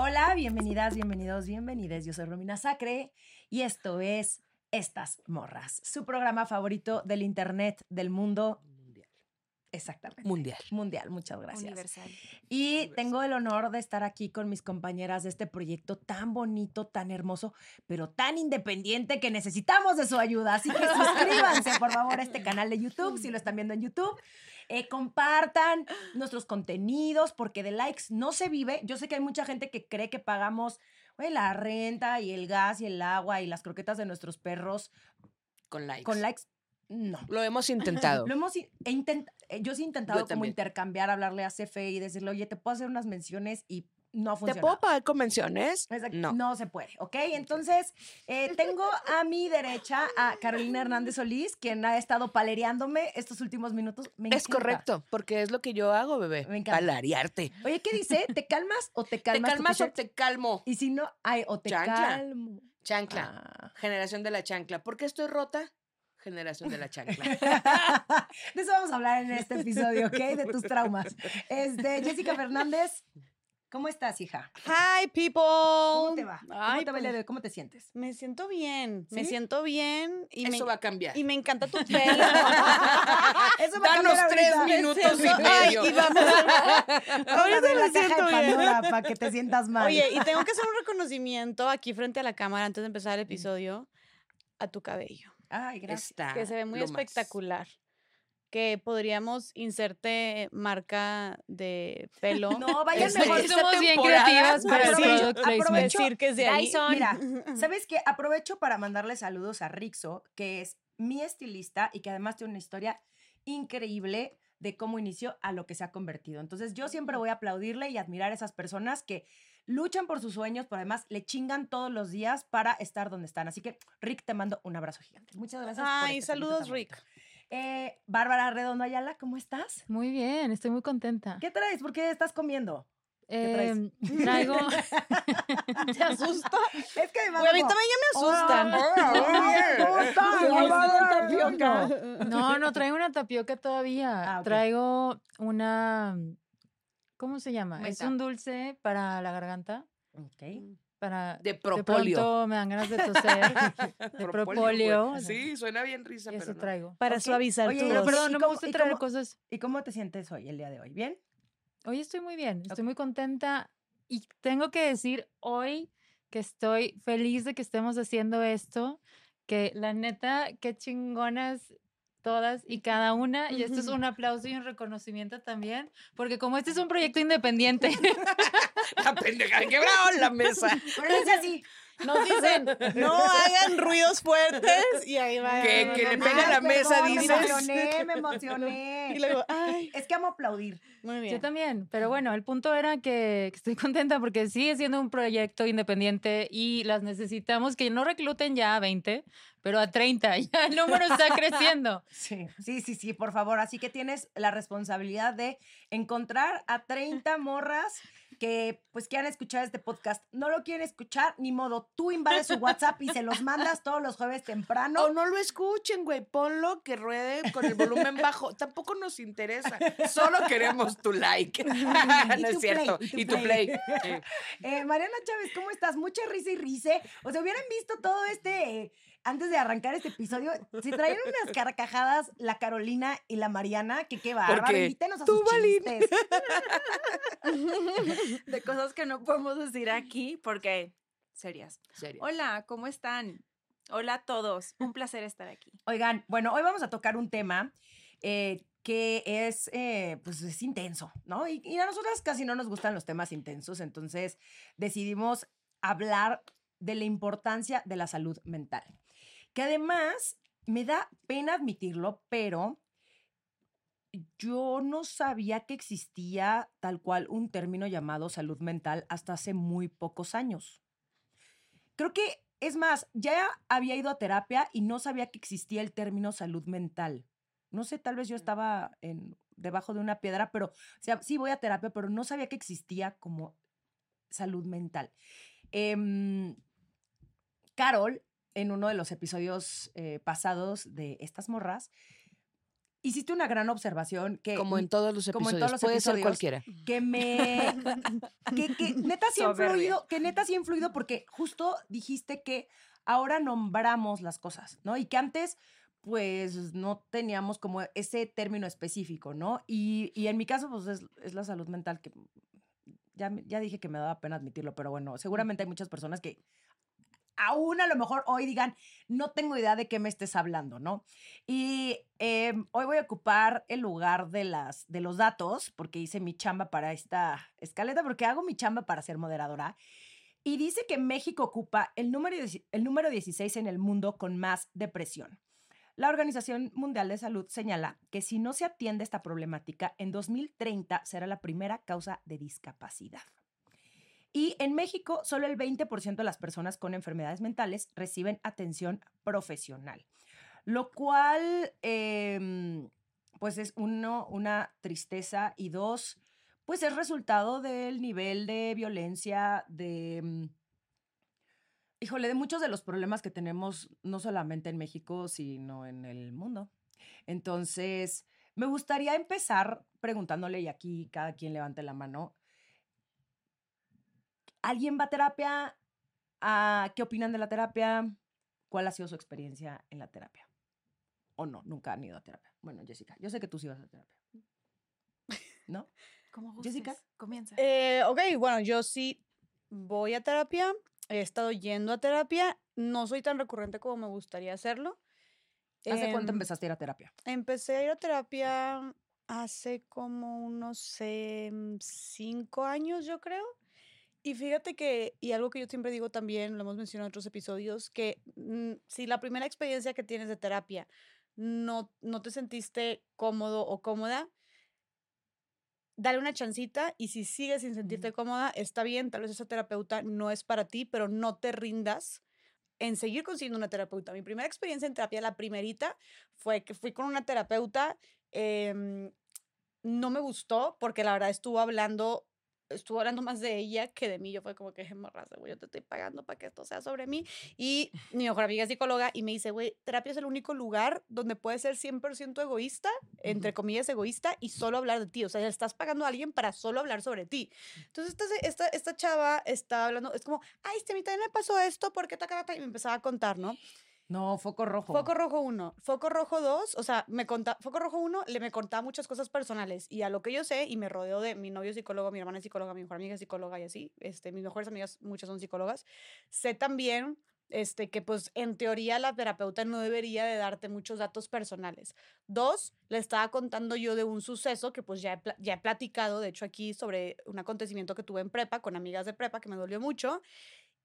Hola, bienvenidas, bienvenidos, bienvenides. Yo soy Romina Sacre y esto es Estas Morras, su programa favorito del Internet, del mundo. Exactamente. Mundial. Mundial, muchas gracias. Universal. Y tengo el honor de estar aquí con mis compañeras de este proyecto tan bonito, tan hermoso, pero tan independiente que necesitamos de su ayuda. Así que suscríbanse, por favor, a este canal de YouTube, si lo están viendo en YouTube. Eh, compartan nuestros contenidos, porque de likes no se vive. Yo sé que hay mucha gente que cree que pagamos la renta y el gas y el agua y las croquetas de nuestros perros Con likes. con likes. No. Lo hemos intentado. Lo hemos intent- eh, yo sí he intentado Yo como también. intercambiar, hablarle a CFE y decirle, oye, te puedo hacer unas menciones y no ¿Te funciona. puedo pagar convenciones? no. No. se puede, ¿ok? Entonces, eh, tengo a mi derecha a Carolina Hernández Solís, quien ha estado palereándome estos últimos minutos. Me Es correcto, porque es lo que yo hago, bebé. Me encanta. Palarearte. Oye, ¿qué dice? ¿Te calmas o te ¿Te calmas? tu calmas o te calmo? Y si no, ay, o te Chancla. calmo. Chancla. Ah. Generación de la chancla. ¿Por qué estoy rota? Generación de la chancla. De eso vamos a hablar en este episodio, ¿ok? De tus traumas. Este, Jessica Fernández, ¿cómo estás, hija? Hi, people. ¿Cómo te va? ¿Cómo Ay, te va el día pues, de hoy? ¿Cómo te sientes? Me siento bien. Me siento bien. Y Eso me, va a cambiar. Y me encanta tu pelo. Eso va a Danos cambiar tres ahorita. minutos y Ay, medio. y vamos. A Ahorita me siento bien. Para que te sientas mal. Oye, y tengo que hacer un reconocimiento aquí frente a la cámara antes de empezar el episodio a tu cabello, Ay, gracias. Está que se ve muy más. espectacular. Que podríamos inserte marca de pelo. No, vayan Esta- mejor. somos bien creativas para el aprovecho- product placement. aprovecho- decir que. Dyson. Mira, ¿sabes qué? Aprovecho para mandarle saludos a Rixo, que es mi estilista y que además tiene una historia increíble de cómo inició a lo que se ha convertido. Entonces, yo siempre voy a aplaudirle y admirar a esas personas que luchan por sus sueños, pero además le chingan todos los días para estar donde están. Así que, Rick, te mando un abrazo gigante. Muchas gracias. por Ay, este proyecto saludos. Rick. Eh, Bárbara Redondo Ayala, ¿cómo estás? Muy bien, estoy muy contenta. ¿Qué traes? ¿Por qué estás comiendo? ¿Qué traes? Em, traigo. ¿Te asusta? Es que además a mí también ya me asustan. No, no traigo una tapioca todavía. Ah. Traigo una. ¿Cómo se llama? Es un dulce para la garganta. Ok. Para. De De propóleo. pronto me dan ganas de toser. de propóleo. Sí, suena bien risa, Eso pero no. traigo. Para suavizar Oye, tu pero. Perdón, ¿y no me cómo- gusta traer cómo- cosas. ¿Y cómo te sientes hoy, el día de hoy? ¿Bien? Hoy estoy muy bien, estoy muy contenta y tengo que decir hoy que estoy feliz de que estemos haciendo esto, que la neta, qué chingonas todas y cada una, y esto es un aplauso y un reconocimiento también, porque como este es un proyecto independiente, La pendeja, quebraron la mesa. Pero es así. Nos dicen, no hagan ruidos fuertes y ahí va. Que- que le pega la mesa, dices. Me emocioné, me emocioné. Y luego, ay, Es que amo aplaudir. muy bien. yo también, pero bueno, el punto era que, que estoy contenta porque sigue siendo un proyecto independiente y las necesitamos que no recluten ya a 20, pero a 30, ya el número está creciendo. Sí, sí, sí, sí, por favor. Así que tienes la responsabilidad de encontrar a 30 morras que pues quieran escuchar este podcast. No lo quieren escuchar, ni modo. Tú invades su WhatsApp y se los mandas todos los jueves temprano. O no lo escuchen, güey. Ponlo que ruede con el volumen bajo. Tampoco nos interesa. Solo queremos tu like. No es cierto. play, y tu play. Eh, Mariana Chávez, ¿cómo estás? Mucha risa y rice. O sea, hubieran visto todo este, eh, antes de arrancar este episodio, si traían unas carcajadas la Carolina y la Mariana, que qué bárbaro. Invítenos a tú, sus chistes. de cosas que no podemos decir aquí porque serias. Serio. Hola, ¿cómo están? Hola a todos. Un placer estar aquí. Oigan, bueno, hoy vamos a tocar un tema eh, que es, eh, pues es intenso, ¿no? Y, y a nosotras casi no nos gustan los temas intensos, entonces decidimos hablar de la importancia de la salud mental. Que además me da pena admitirlo, pero yo no sabía que existía tal cual un término llamado salud mental hasta hace muy pocos años. Creo que, es más, ya había ido a terapia y no sabía que existía el término salud mental. No sé, tal vez yo estaba en, debajo de una piedra, pero, o sea, sí voy a terapia, pero no sabía que existía como salud mental. Em, Carol, en uno de los episodios eh, pasados de Estas Morras, hiciste una gran observación que... Como en todos los como en episodios. todos los Puede ser cualquiera. que me que, que neta sí ha influido, que neta sí ha influido porque justo dijiste que ahora nombramos las cosas, ¿no? Y que antes pues no teníamos como ese término específico, ¿no? Y, y en mi caso pues es, es la salud mental que ya, ya dije que me daba pena admitirlo, pero bueno, seguramente hay muchas personas que aún a lo mejor hoy digan, no tengo idea de qué me estés hablando, ¿no? Y em, hoy voy a ocupar el lugar de, las, de los datos, porque hice mi chamba para esta escaleta, porque hago mi chamba para ser moderadora. Y dice que México ocupa el número, el número 16 en el mundo con más depresión. La Organización Mundial de Salud señala que si no se atiende esta problemática, en 2030 será la primera causa de discapacidad. Y en México, solo el 20% de las personas con enfermedades mentales reciben atención profesional, lo cual, em, pues es uno, una tristeza y dos, pues es resultado del nivel de violencia, de, mm, híjole, de muchos de los problemas que tenemos, no solamente en México, sino en el mundo. Entonces, me gustaría empezar preguntándole, y aquí cada quien levante la mano, ¿alguien va a terapia? Ah, ¿Qué opinan de la terapia? ¿Cuál ha sido su experiencia en la terapia? ¿O no? Nunca han ido a terapia. Bueno, Jessica, yo sé que tú sí vas a terapia. ¿No? ¿Cómo Jessica. Comienza. Eh, ok, bueno, yo sí voy a terapia, he estado yendo a terapia, no soy tan recurrente como me gustaría hacerlo. ¿Hace cuánto Em, empezaste a ir a terapia? Empecé a ir a terapia hace como unos em, cinco años, yo creo. Y fíjate que, y algo que yo siempre digo también, lo hemos mencionado en otros episodios, que mm, si la primera experiencia que tienes de terapia no, no te sentiste cómodo o cómoda, dale una chancita y si sigues sin sentirte cómoda, está bien, tal vez esa terapeuta no es para ti, pero no te rindas en seguir consiguiendo una terapeuta. Mi primera experiencia en terapia, la primerita, fue que fui con una terapeuta, em, no me gustó porque la verdad estuvo hablando estuvo hablando más de ella que de mí. Yo fue como que, morraza, güey, yo te estoy pagando para que esto sea sobre mí. Y mi mejor amiga es psicóloga y me dice, güey, terapia es el único lugar donde puedes ser 100% egoísta, entre comillas egoísta, y solo hablar de ti. O sea, le estás pagando a alguien para solo hablar sobre ti. Entonces, esta, esta, esta chava está hablando, es como, ay, este, a mí también me pasó esto, ¿por qué ta, ta, ta?", Y me empezaba a contar, ¿no? No, foco rojo. Foco rojo 1, foco rojo 2, o sea, me conta, foco rojo 1 le me contaba muchas cosas personales y a lo que yo sé y me rodeo de mi novio psicólogo, mi hermana es psicóloga, mi mejor amiga es psicóloga y así, este, mis mejores amigas muchas son psicólogas, sé también este, que pues en teoría la terapeuta no debería de darte muchos datos personales. Dos, le estaba contando yo de un suceso que pues ya he, ya he platicado, de hecho aquí, sobre un acontecimiento que tuve en prepa con amigas de prepa que me dolió mucho.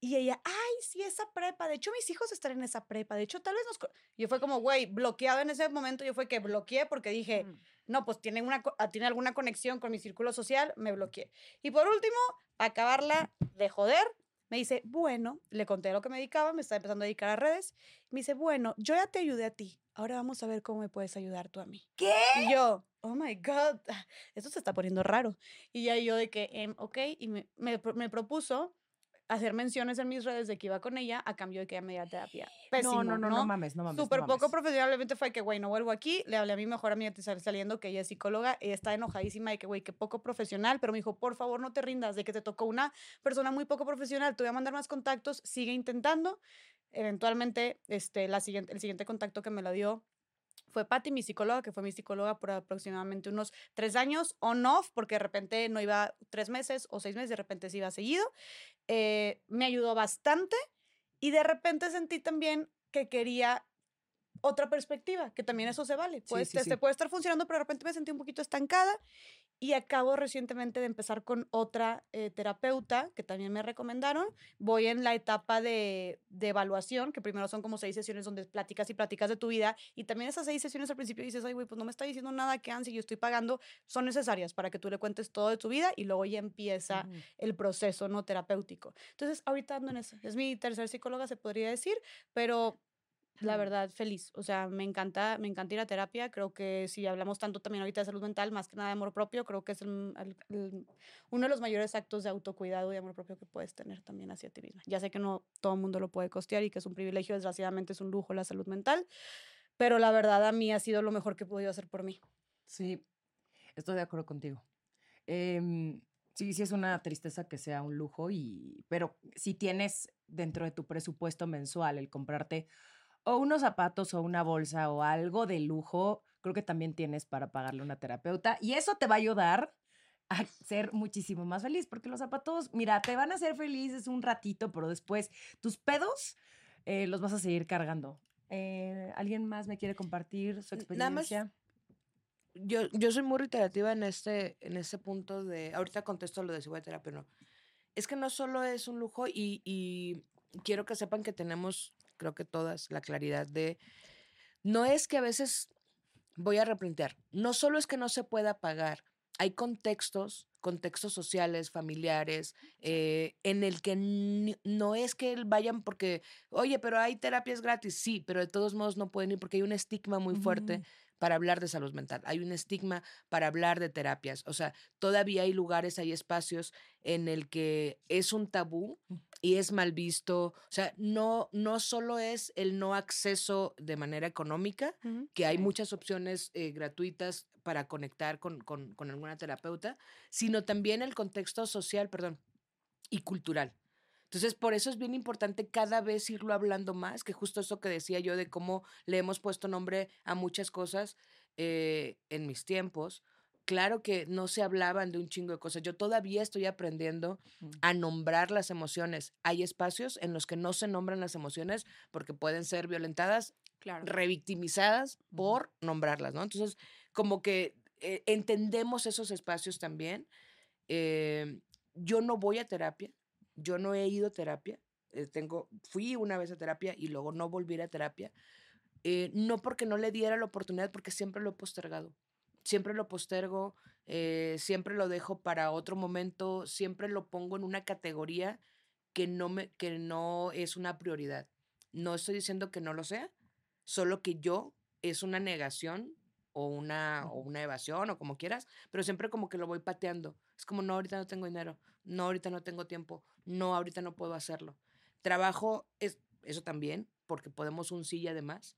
Y ella, ay, sí, esa prepa. De hecho, mis hijos están en esa prepa. De hecho, tal vez nos... co-". Yo fue como, güey, bloqueado en ese momento. Yo fue que bloqueé porque dije, no, pues tiene, una, ah, tiene alguna conexión con mi círculo social, me bloqueé. Y por último, para acabarla de joder, me dice, bueno, le conté lo que me dedicaba, me estaba empezando a dedicar a redes. Me dice, bueno, yo ya te ayudé a ti. Ahora vamos a ver cómo me puedes ayudar tú a mí. ¿Qué? Y yo, oh my God, esto se está poniendo raro. Y ya yo de que, em, ok, y me, me, me propuso hacer menciones en mis redes de que iba con ella a cambio de que ella me diera terapia. Pésimo, no, no, no, no mames, no mames. Súper poco profesionalmente fue que, güey, no vuelvo aquí. Le hablé a mi mejor amiga que saliendo, que ella es psicóloga. Ella está enojadísima de que, güey, qué poco profesional. Pero me dijo, por favor, no te rindas, de que te tocó una persona muy poco profesional. Te voy a mandar más contactos, sigue intentando. Eventualmente, este, la siguiente, el siguiente contacto que me lo dio fue Patty, mi psicóloga, que fue mi psicóloga por aproximadamente unos tres años, on-off, porque de repente no iba tres meses o seis meses, de repente sí iba seguido. Eh, me ayudó bastante y de repente sentí también que quería otra perspectiva, que también eso se vale. Pues sí, te, sí. te puede estar funcionando, pero de repente me sentí un poquito estancada Y acabo recientemente de empezar con otra eh, terapeuta que también me recomendaron. Voy en la etapa de, de evaluación, que primero son como seis sesiones donde platicas y platicas de tu vida. Y también esas seis sesiones al principio dices, ay, güey, pues no me está diciendo nada que ansi, yo estoy pagando. Son necesarias para que tú le cuentes todo de tu vida y luego ya empieza el proceso no terapéutico. Entonces, ahorita ando en eso. Es mi tercer psicóloga, se podría decir, pero la verdad, feliz. O sea, me encanta, me encanta ir a terapia. Creo que si hablamos tanto también ahorita de salud mental, más que nada de amor propio, creo que es el- el- el- uno de los mayores actos de autocuidado y amor propio que puedes tener también hacia ti misma. Ya sé que no todo el mundo lo puede costear y que es un privilegio, desgraciadamente es un lujo la salud mental, pero la verdad a mí ha sido lo mejor que he podido hacer por mí. Sí, estoy de acuerdo contigo. Em, sí, sí es una tristeza que sea un lujo, y, pero si tienes dentro de tu presupuesto mensual el comprarte o unos zapatos o una bolsa o algo de lujo, creo que también tienes para pagarle a una terapeuta y eso te va a ayudar a ser muchísimo más feliz, porque los zapatos, mira, te van a hacer felices un ratito, pero después tus pedos eh, los vas a seguir cargando. Eh, ¿Alguien más me quiere compartir su N- nada más experiencia? Yo, yo soy muy reiterativa en este, en este punto de. Ahorita contesto lo de si voy a terapia o no. Es que no solo es un lujo y, y quiero que sepan que tenemos, creo que todas, la claridad de. No es que a veces voy a replantear. No solo es que no se pueda pagar. Hay contextos, contextos sociales, familiares, eh, en el que no es que vayan porque, oye, pero hay terapias gratis. Sí, pero de todos modos no pueden ir porque hay un estigma muy fuerte. Para hablar de salud mental. Hay un estigma para hablar de terapias. O sea, todavía hay lugares, hay espacios en el que es un tabú y es mal visto. O sea, no, no solo es el no acceso de manera económica, que hay muchas opciones eh, gratuitas para conectar con, con- con alguna terapeuta, sino también el contexto social, perdón, y cultural. Entonces, por eso es bien importante cada vez irlo hablando más, que justo eso que decía yo de cómo le hemos puesto nombre a muchas cosas eh, en mis tiempos. Claro que no se hablaban de un chingo de cosas. Yo todavía estoy aprendiendo a nombrar las emociones. Hay espacios en los que no se nombran las emociones porque pueden ser violentadas Claro. revictimizadas por nombrarlas, ¿no? Entonces, como que eh, entendemos esos espacios también. Eh, yo no voy a terapia, yo no he ido a terapia, eh, tengo, fui una vez a terapia y luego no volví a terapia, eh, no porque no le diera la oportunidad, porque siempre lo he postergado, siempre lo postergo, eh, siempre lo dejo para otro momento, siempre lo pongo en una categoría que no, me, que no es una prioridad. No estoy diciendo que no lo sea, solo que yo es una negación o una, o una evasión o como quieras, pero siempre como que lo voy pateando. Es como, no, ahorita no tengo dinero, no, ahorita no tengo tiempo, no, ahorita no puedo hacerlo. Trabajo, es, eso también, porque podemos un sí y además.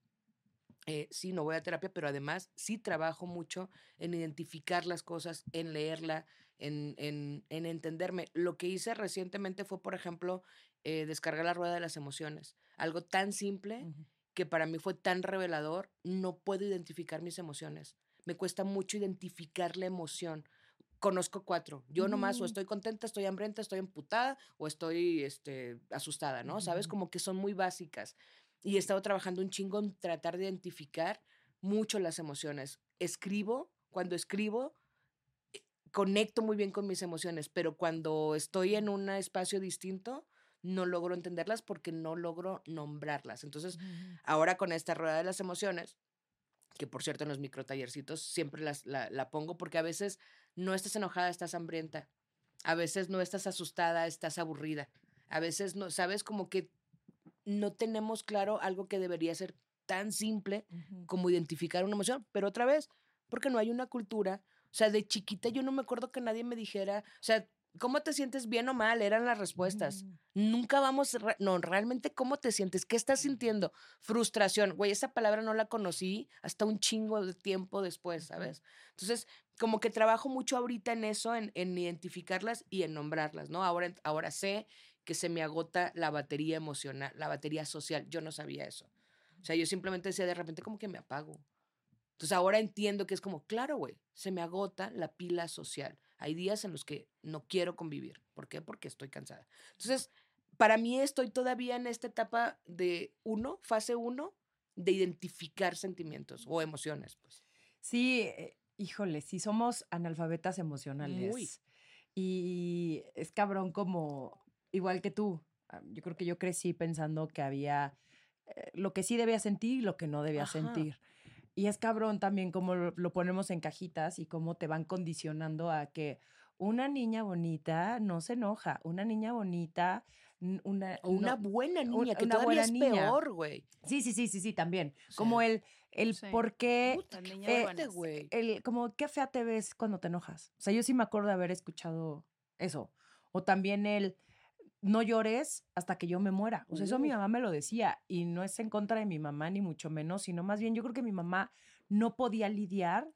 Eh, sí, no voy a terapia, pero además sí trabajo mucho en identificar las cosas, en leerla, en, en, en entenderme. Lo que hice recientemente fue, por ejemplo, eh, descargar la rueda de las emociones. Algo tan simple. Que para mí fue tan revelador, no puedo identificar mis emociones. Me cuesta mucho identificar la emoción. Conozco cuatro. Yo nomás o Mm. estoy contenta, estoy hambrienta, estoy emputada o estoy este, asustada, ¿no? ¿Sabes? Como que son muy básicas. Y he estado trabajando un chingo en tratar de identificar mucho las emociones. Escribo, cuando escribo, eh, conecto muy bien con mis emociones, pero cuando estoy en un espacio distinto, no logro entenderlas porque no logro nombrarlas. Entonces, ahora con esta rueda de las emociones, que por cierto en los microtallercitos siempre las, la, la pongo porque a veces no estás enojada, estás hambrienta. A veces no estás asustada, estás aburrida. A veces no, sabes como que no tenemos claro algo que debería ser tan simple como identificar una emoción, pero otra vez, porque no hay una cultura. O sea, de chiquita yo no me acuerdo que nadie me dijera, o sea, ¿cómo te sientes bien o mal? Eran las respuestas. Mm. Nunca vamos, re- no, realmente, ¿cómo te sientes? ¿Qué estás sintiendo? Frustración. Güey, esa palabra no la conocí hasta un chingo de tiempo después, ¿sabes? Entonces, como que trabajo mucho ahorita en eso, en, en identificarlas y en nombrarlas, ¿no? Ahora, ahora sé que se me agota la batería emocional, la batería social. Yo no sabía eso. O sea, yo simplemente decía de repente como que me apago. Entonces ahora entiendo que es como, claro, güey, se me agota la pila social. Hay días en los que no quiero convivir. ¿Por qué? Porque estoy cansada. Entonces, para mí estoy todavía en esta etapa de uno, fase uno, de identificar sentimientos o emociones, pues. Sí, eh, Híjole, sí somos analfabetas emocionales. Y es cabrón como, igual que tú, ah, yo creo que yo crecí pensando que había eh, lo que sí debía sentir y lo que no debía Ajá. sentir. Y es cabrón también como lo, lo ponemos en cajitas y cómo te van condicionando a que una niña bonita no se enoja, una niña bonita, una, O una no- buena niña, que una todavía buena es niña. peor, güey. Sí, sí, sí, sí, sí, también. Como el, el Sí. por qué Puta, eh, güey. el, como qué fea te ves cuando te enojas. O sea, yo sí me acuerdo de haber escuchado eso. O también el no llores hasta que yo me muera. O sea, eso mi mamá me lo decía y no es en contra de mi mamá ni mucho menos, sino más bien yo creo que mi mamá no podía lidiar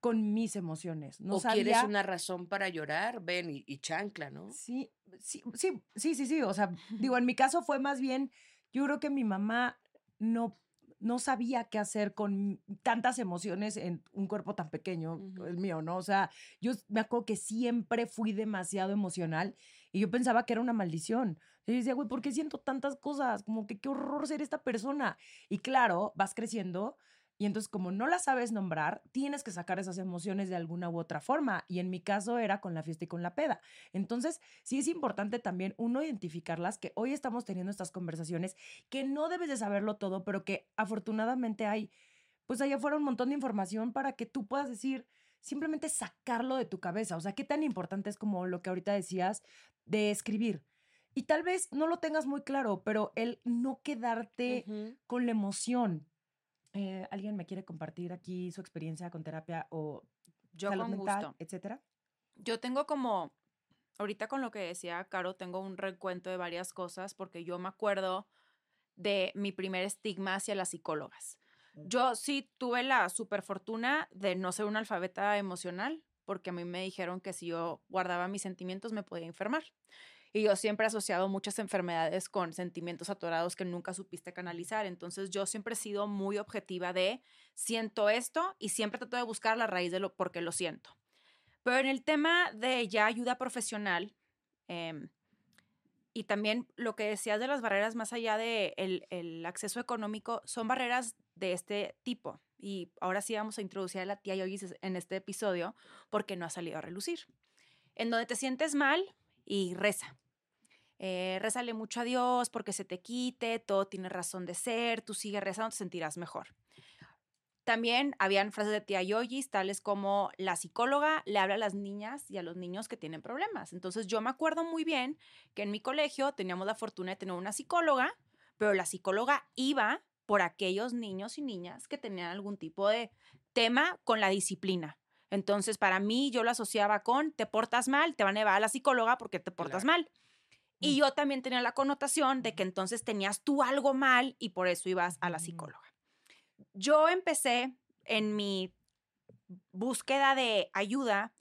con mis emociones. No o sabía quieres una razón para llorar, ven y, y chancla, ¿no? Sí, sí, sí, sí, sí, sí. O sea, digo, en mi caso fue más bien, yo creo que mi mamá no, no sabía qué hacer con tantas emociones en un cuerpo tan pequeño, el mío, ¿no? O sea, yo me acuerdo que siempre fui demasiado emocional y yo pensaba que era una maldición. Yo decía, güey, ¿por qué siento tantas cosas? Como que qué horror ser esta persona. Y claro, vas creciendo y entonces como no las sabes nombrar, tienes que sacar esas emociones de alguna u otra forma. Y en mi caso era con la fiesta y con la peda. Entonces, sí es importante también uno identificarlas, que hoy estamos teniendo estas conversaciones, que no debes de saberlo todo, pero que afortunadamente hay, pues allá afuera un montón de información para que tú puedas decir, simplemente sacarlo de tu cabeza. O sea, qué tan importante es como lo que ahorita decías de escribir. Y tal vez no lo tengas muy claro, pero el no quedarte con la emoción. Eh, ¿Alguien me quiere compartir aquí su experiencia con terapia o Yo salud con mental, gusto. etcétera? Yo tengo como, ahorita con lo que decía Caro, tengo un recuento de varias cosas porque yo me acuerdo de mi primer estigma hacia las psicólogas. Yo sí tuve la super fortuna de no ser una alfabeta emocional porque a mí me dijeron que si yo guardaba mis sentimientos me podía enfermar. Y yo siempre he asociado muchas enfermedades con sentimientos atorados que nunca supiste canalizar. Entonces yo siempre he sido muy objetiva de siento esto y siempre trato de buscar la raíz de lo por qué lo siento. Pero en el tema de ya ayuda profesional, em, y también lo que decías de las barreras más allá de el, el acceso económico, son barreras de este tipo. Y ahora sí vamos a introducir a la tía Yogis en este episodio porque no ha salido a relucir. En donde te sientes mal y reza. Eh, mucho a Dios porque se te quite, todo tiene razón de ser, tú sigues rezando, te sentirás mejor. También habían frases de tía Yogis, tales como la psicóloga le habla a las niñas y a los niños que tienen problemas. Entonces yo me acuerdo muy bien que en mi colegio teníamos la fortuna de tener una psicóloga, pero la psicóloga iba por aquellos niños y niñas que tenían algún tipo de tema con la disciplina. Entonces, para mí, yo lo asociaba con te portas mal, te van a llevar a la psicóloga porque te portas mal. Y yo también tenía la connotación de que entonces tenías tú algo mal y por eso ibas a la Mm. psicóloga. Yo empecé en mi búsqueda de ayuda,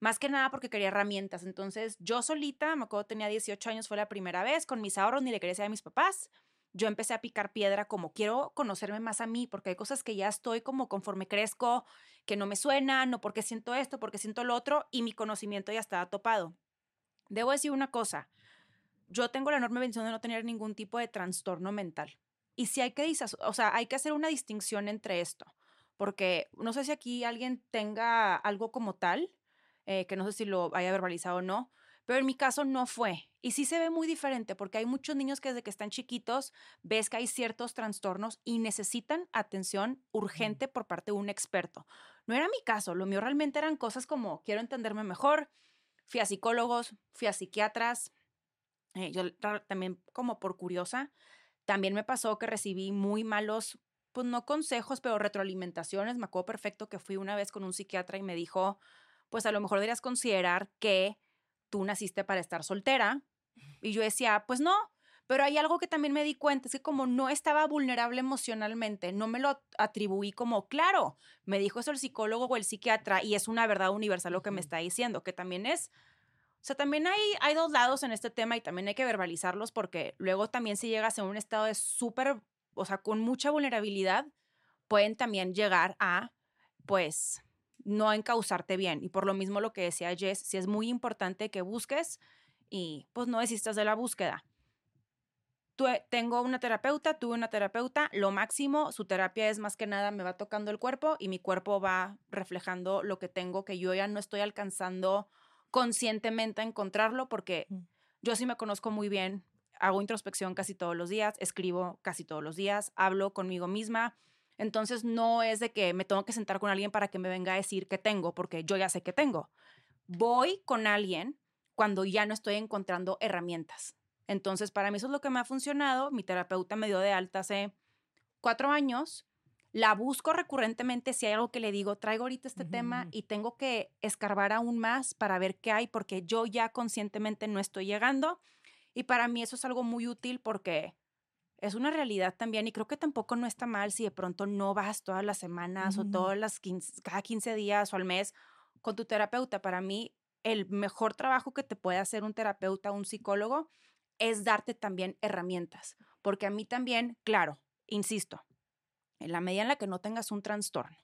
más que nada porque quería herramientas. Entonces, yo solita, me acuerdo, tenía 18 años, fue la primera vez, con mis ahorros, ni le quería decir a mis papás. Yo empecé a picar piedra como quiero conocerme más a mí, porque hay cosas que ya estoy como conforme crezco, que no me suenan, no porque siento esto, porque siento lo otro, y mi conocimiento ya estaba topado. Debo decir una cosa, yo tengo la enorme bendición de no tener ningún tipo de trastorno mental. Y si hay que, o sea, hay que hacer una distinción entre esto, porque no sé si aquí alguien tenga algo como tal, eh, que no sé si lo haya verbalizado o no, pero en mi caso no fue. Y sí se ve muy diferente porque hay muchos niños que desde que están chiquitos ves que hay ciertos trastornos y necesitan atención urgente por parte de un experto. No era mi caso, lo mío realmente eran cosas como quiero entenderme mejor, fui a psicólogos, fui a psiquiatras, eh, yo también como por curiosa, también me pasó que recibí muy malos, pues no consejos, pero retroalimentaciones. Me acuerdo perfecto que fui una vez con un psiquiatra y me dijo, pues a lo mejor deberías considerar que tú naciste para estar soltera. Y yo decía, pues no, pero hay algo que también me di cuenta, es que como no estaba vulnerable emocionalmente, no me lo atribuí como, claro, me dijo eso el psicólogo o el psiquiatra y es una verdad universal lo que me está diciendo, que también es o sea, también hay, hay dos lados en este tema y también hay que verbalizarlos porque luego también si llegas a un estado de súper, o sea, con mucha vulnerabilidad, pueden también llegar a, pues, no encauzarte bien. Y por lo mismo lo que decía Jess, sí es muy importante que busques y pues no desistas de la búsqueda. tuve- tengo una terapeuta, tuve una terapeuta, lo máximo, su terapia es más que nada, me va tocando el cuerpo y mi cuerpo va reflejando lo que tengo, que yo ya no estoy alcanzando conscientemente a encontrarlo porque yo sí me conozco muy bien, hago introspección casi todos los días, escribo casi todos los días, hablo conmigo misma. Entonces no es de que me tengo que sentar con alguien para que me venga a decir que tengo, porque yo ya sé que tengo. Voy con alguien cuando ya no estoy encontrando herramientas. Entonces, para mí eso es lo que me ha funcionado. Mi terapeuta me dio de alta hace cuatro años. La busco recurrentemente si hay algo que le digo, traigo ahorita este tema y tengo que escarbar aún más para ver qué hay, porque yo ya conscientemente no estoy llegando. Y para mí eso es algo muy útil porque es una realidad también y creo que tampoco no está mal si de pronto no vas todas las semanas o todas las 15 cada 15 días o al mes con tu terapeuta. Para mí el mejor trabajo que te puede hacer un terapeuta, un psicólogo, es darte también herramientas. Porque a mí también, claro, insisto, en la medida en la que no tengas un trastorno,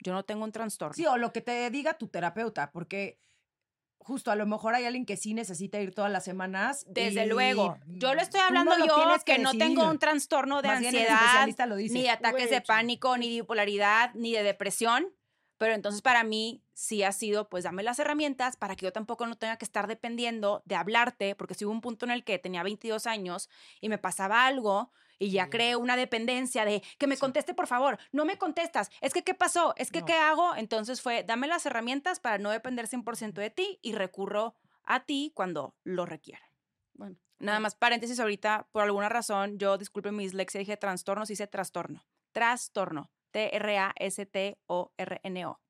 yo no tengo un trastorno. Sí, o lo que te diga tu terapeuta, porque justo a lo mejor hay alguien que sí necesita ir todas las semanas. Desde y luego, yo lo estoy no hablando yo tienes que, no tengo un trastorno de Más bien el ansiedad, especialista lo dice. ni de ataques de pánico, ni de bipolaridad, ni de depresión. Pero entonces para mí sí ha sido, pues dame las herramientas para que yo tampoco no tenga que estar dependiendo de hablarte, porque si hubo un punto en el que tenía 22 años y me pasaba algo y ya Sí. creé una dependencia de que me conteste por favor, no me contestas, es que qué pasó, es que No. qué hago, entonces fue dame las herramientas para no depender 100% de ti y recurro a ti cuando lo requiera. Bueno, Nada más paréntesis ahorita, por alguna razón, yo disculpe mi dislexia, dije trastorno, se dice trastorno. Trastorno. T-R-A-S-T-O-R-N-O.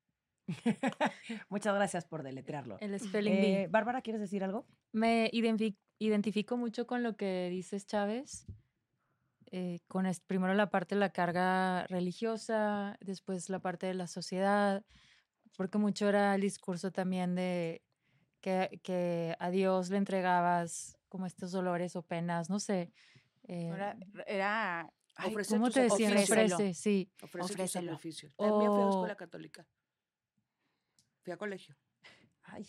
Muchas gracias por deletrearlo. El spelling. Eh, Bárbara, ¿quieres decir algo? Me identifi- identifico mucho con lo que dices, Chávez. Eh, con primero la parte de la carga religiosa, después la parte de la sociedad, porque mucho era el discurso también de que, que a Dios le entregabas como estos dolores o penas, no sé. eh, Era, era ay, Ofrecer ¿Cómo tus te decían? ofrécelo. Ofrece, sí. Ofrece tus Ofrécelo. sacrificios. También fui a la O- escuela católica. Fui a colegio. Ay,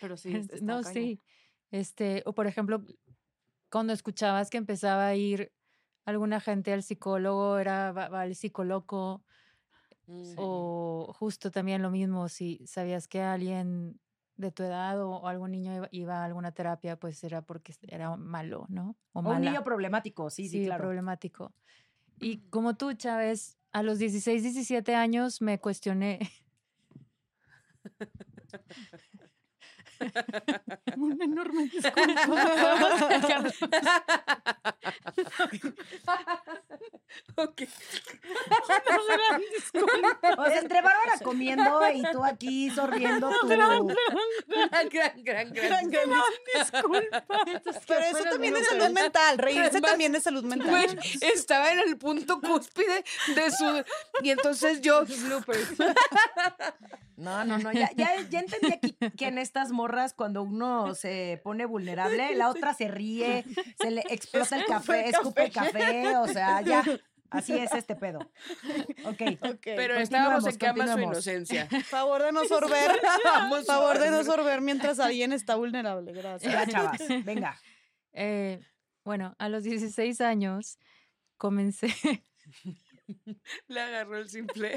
pero sí, está no, cañón. sí. Este, o por ejemplo, cuando escuchabas que empezaba a ir alguna gente al psicólogo, era va, va al psicólogo, Mm. o justo también lo mismo, si sabías que alguien de tu edad o, o algún niño iba, iba a alguna terapia, pues era porque era malo, ¿no? O, o un niño problemático, sí, sí, Sí, claro. problemático. Y como tú, Chávez, a los 16, 17 años me cuestioné. Una enorme disculpa. Ok. O sea, entre Bárbara comiendo y tú aquí sorbiendo tu... Gran, gran, gran, gran. Pero eso también es salud mental. Reírse Además, también es salud mental. Estaba en el punto cúspide de su. Y entonces yo. No, no, no, ya, ya, ya entendí aquí que en estas morras cuando uno se pone vulnerable, la otra se ríe, se le explota el café, escupe el café, o sea, ya, así es este pedo. Ok. Ok. Pero estábamos en que ama su inocencia. Favor de no sorber. Vamos Favor de no sorber mientras alguien está vulnerable. Gracias. Ya, chavas, venga. Eh, bueno, a los 16 años comencé. Le agarró el simple.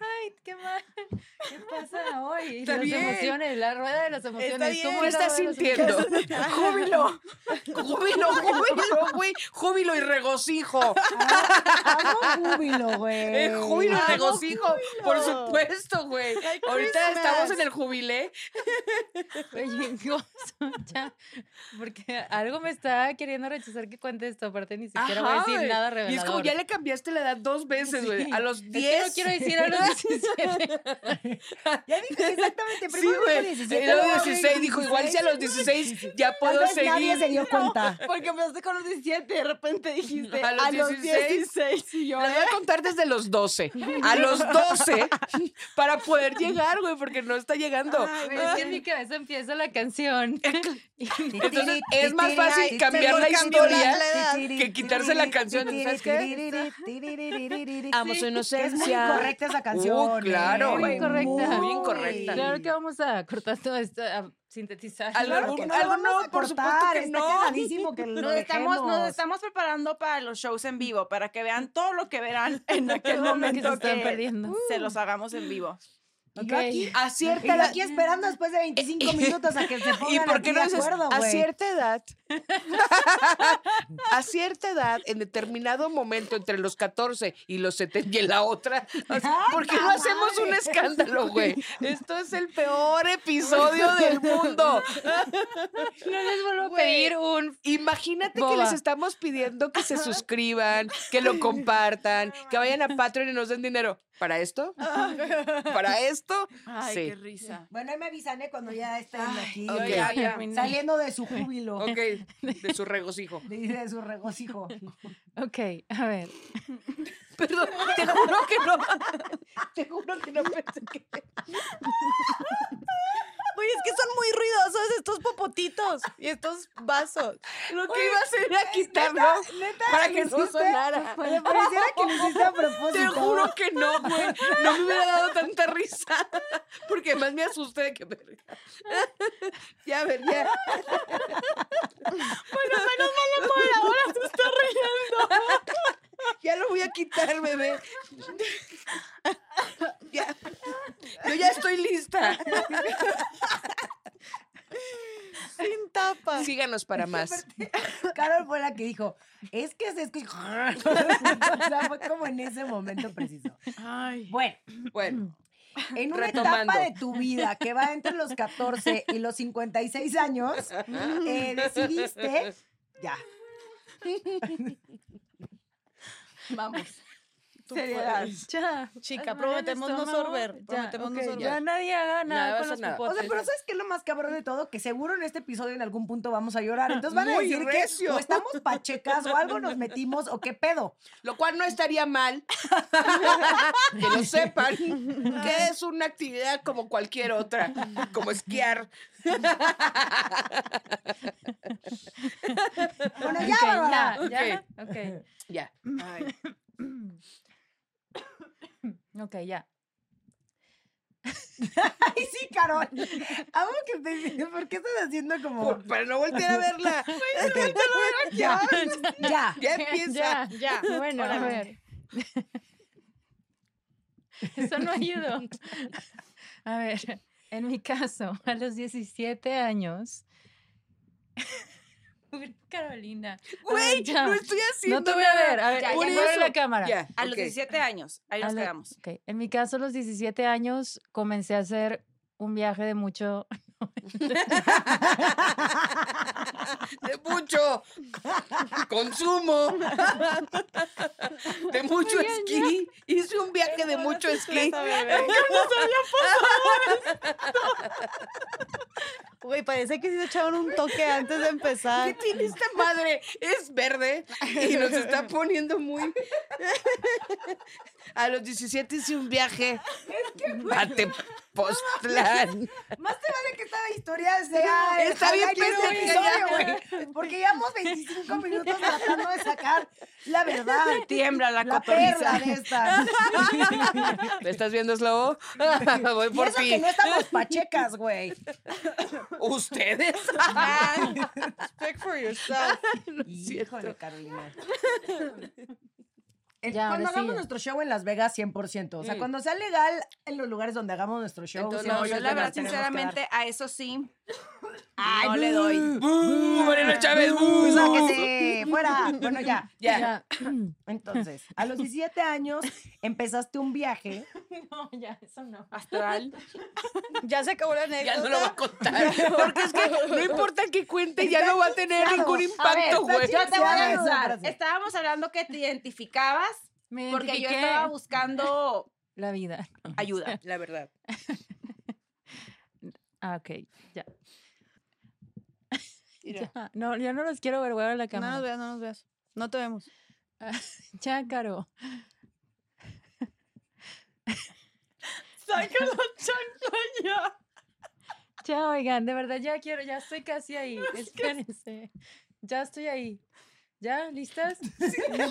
Ay, qué mal. ¿Qué pasa hoy? Está las bien. emociones, la rueda de las emociones. bien. ¿Cómo ¿Qué es la estás sintiendo? Júbilo. Júbilo, júbilo, güey. Júbilo y regocijo. Amo júbilo, güey. Eh, júbilo y regocijo. Por supuesto, güey. Ahorita estamos en el jubilé. Oye, ya, porque algo me está queriendo rechazar que cuente esto, aparte ni siquiera voy a decir nada Y revelador. es como ya le cambiaste la edad dos veces, güey. Sí. A los Es que 10. no quiero decir a los 17. Ya dije exactamente, Sí, primero dijo güey. 17, Y luego luego 16 dijo, igual si a los 16 ya Tal puedo vez nadie se seguir. dio cuenta? Porque empezaste con los 17 y de repente dijiste A los 16. 16 y yo. Les voy a contar desde los 12. A los 12 para poder llegar, güey, porque no está llegando. Güey, es que en mi cabeza empieza la canción. Entonces es más fácil cambiar la historia que quitarse la canción. ¿Sabes qué? Amo su inocencia. es muy incorrecta esa canción. Uh, claro. Muy incorrecta. Muy incorrecta. Claro que vamos a cortar todo esto, a sintetizar. Algo- no, algo no, por supuesto que no. que lo Nos estamos, nos estamos preparando para los shows en vivo, para que vean todo lo que verán en aquel momento se están que perdiendo. se los hagamos en vivo. Y yo aquí, A y cierta yo edad. aquí esperando después de 25 minutos a que se pongan ¿Y por qué no de acuerdo, a güey? cierta edad? a cierta edad, en determinado momento entre los 14 y los 70 y en la otra, o sea, ¿por qué no hacemos un escándalo, güey? Esto es el peor episodio del mundo. No les vuelvo a pedir un Imagínate que les estamos pidiendo que se suscriban, que lo compartan, que vayan a Patreon y nos den dinero. ¿Para esto? ¿Para esto? Ay, Sí. qué risa. Bueno, ahí me avisan, ¿eh? Cuando ya estén aquí. ok. oye, Ya, ya. Saliendo de su júbilo. Ok, de su regocijo. De, de su regocijo. Ok, a ver. Perdón, te juro que no. Te juro que no pensé que. Oye, es que son muy ruidosos estos popotitos y estos vasos. Lo que iba a hacer era quitarlo Neta, para ¿lo que no sonara. Me pareciera que lo hiciste a propósito. Te juro que no, güey. No me hubiera dado tanta risa. Porque más me asusté de que. verga. Ya, a ver, ya. Bueno, menos mal la moderadora se está riendo. Ya lo voy a quitar, bebé. Ya. Yo ya estoy lista. Sin tapa. Síganos para más. Carol fue la que dijo, es que se escucha. o sea, fue como en ese momento preciso. Ay. Bueno, Bueno, en una Retomando. etapa de tu vida que va entre los 14 y los 56 años, eh, decidiste, ya, Vamos. Tú Seriedad. puedes. Ya. Chica, prometemos no sorber, Ya, prometemos no ok, sorber. Ya nadie haga Nada con los nada. O sea, pero ¿sabes qué es lo más cabrón de todo? Que seguro en este episodio en algún punto vamos a llorar. Entonces van a Muy decir recio. que o estamos pachecas o algo nos metimos o qué pedo. Lo cual no estaría mal. que lo sepan. Que es una actividad como cualquier otra. Como esquiar. Bueno, ya, Ok, Bárbara. ya, ya. Ok. Ok. Ya. Ay. Ok, ya. Ay, sí, Carol. Amo que te... ¿Por qué estás haciendo como...? Por- para no voltear a verla. Ya, ya. Ya empieza. Ya, Ya. Bueno, a ver. Eso no ayudó. A ver, en mi caso, a los 17 años. Carolina. A Güey, ya. no estoy haciendo No te voy a nada. ver. A ver, Ya, ya, eso. la cámara. Ya, A los ok. 17 años. Ahí A nos la- quedamos. ok, En mi caso, a los 17 años, comencé a hacer un viaje de mucho. De mucho consumo. De mucho esquí. Hice un viaje de mucho esquí. Güey, parece que se echaron un toque antes de ¿Qué empezar. tiene esta madre? Es verde y nos está poniendo muy. A los 17 hice un viaje a Tepoztlán. Más te vale que esta historia sea... Está bien, este episodio, güey. Porque llevamos 25 minutos tratando de sacar la verdad. Tiembla la, La perla de esta. ¿Me estás viendo, Slobo? Voy por que ti. no estamos pachecas, güey. ¿Ustedes? Speak for yourself. Híjole, Carolina. Eh, Ya, cuando sí, hagamos ya. nuestro show en Las Vegas, 100%. O sea, Mm. cuando sea legal en los lugares donde hagamos nuestro show. Entonces, No, yo la verdad, sinceramente, a eso sí, Ay, no le doy. ¡Bú! Chávez, ¡bú! ¡Sáquese! ¡Fuera! Bueno, ya. Ya. Entonces, a los 17 años empezaste un viaje. No, ya, eso no. astral. Ya se acabó la Ya no lo va a anécdota. contar. Porque es que no importa que cuente, ya no va a tener ningún impacto, güey. Yo te voy a frase. Estábamos hablando que te identificabas Me porque yo estaba buscando la vida. ayuda. La verdad. Ah, ok, ya. Ya, no, yo no los quiero ver, voy a la No cámara. nos veas, no nos veas. No te vemos. Ya, Caro. Saca la chancla ya. Ya, oigan, de verdad, ya quiero, ya estoy casi ahí. Espérense. Ya estoy ahí. ¿Ya? ¿Listas? Que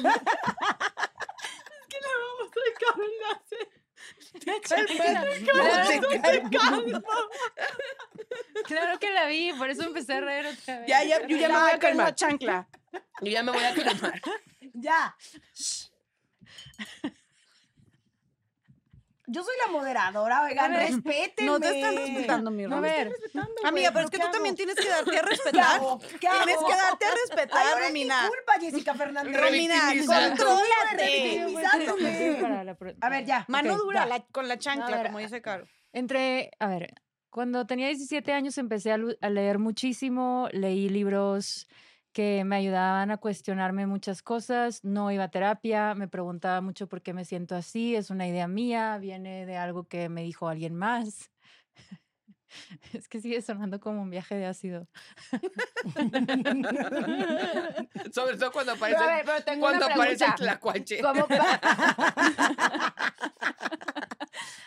le vamos a sacar Claro, claro que la vi, por eso empecé a reír otra vez. Ya, ya, yo ya me voy a calmar. chancla. Yo ya me voy a calmar. Ya. Yo soy la moderadora, oigan, respétenme. No te están respetando, mi A Romy. ver, Amiga, pero es ¿qué que tú hago? también tienes que darte a ¿Qué respetar. hago? ¿Qué Tienes hago? que darte a Ay, respetar, mi Romina. culpa, Jessica Fernández. Romina, contrólate. A ver, ya. Mano dura ya. la- con la chancla, ver, como dice Caro. Entre, a ver, cuando tenía 17 años empecé a, a leer muchísimo, leí libros que me ayudaban a cuestionarme muchas cosas, no iba a terapia, me preguntaba mucho por qué me siento así, es una idea mía, viene de algo que me dijo alguien más. Es que sigue sonando como un viaje de ácido. Sobre todo cuando Pero aparece, a ver, pero tengo cuando una aparece tlacuache. ¿Cómo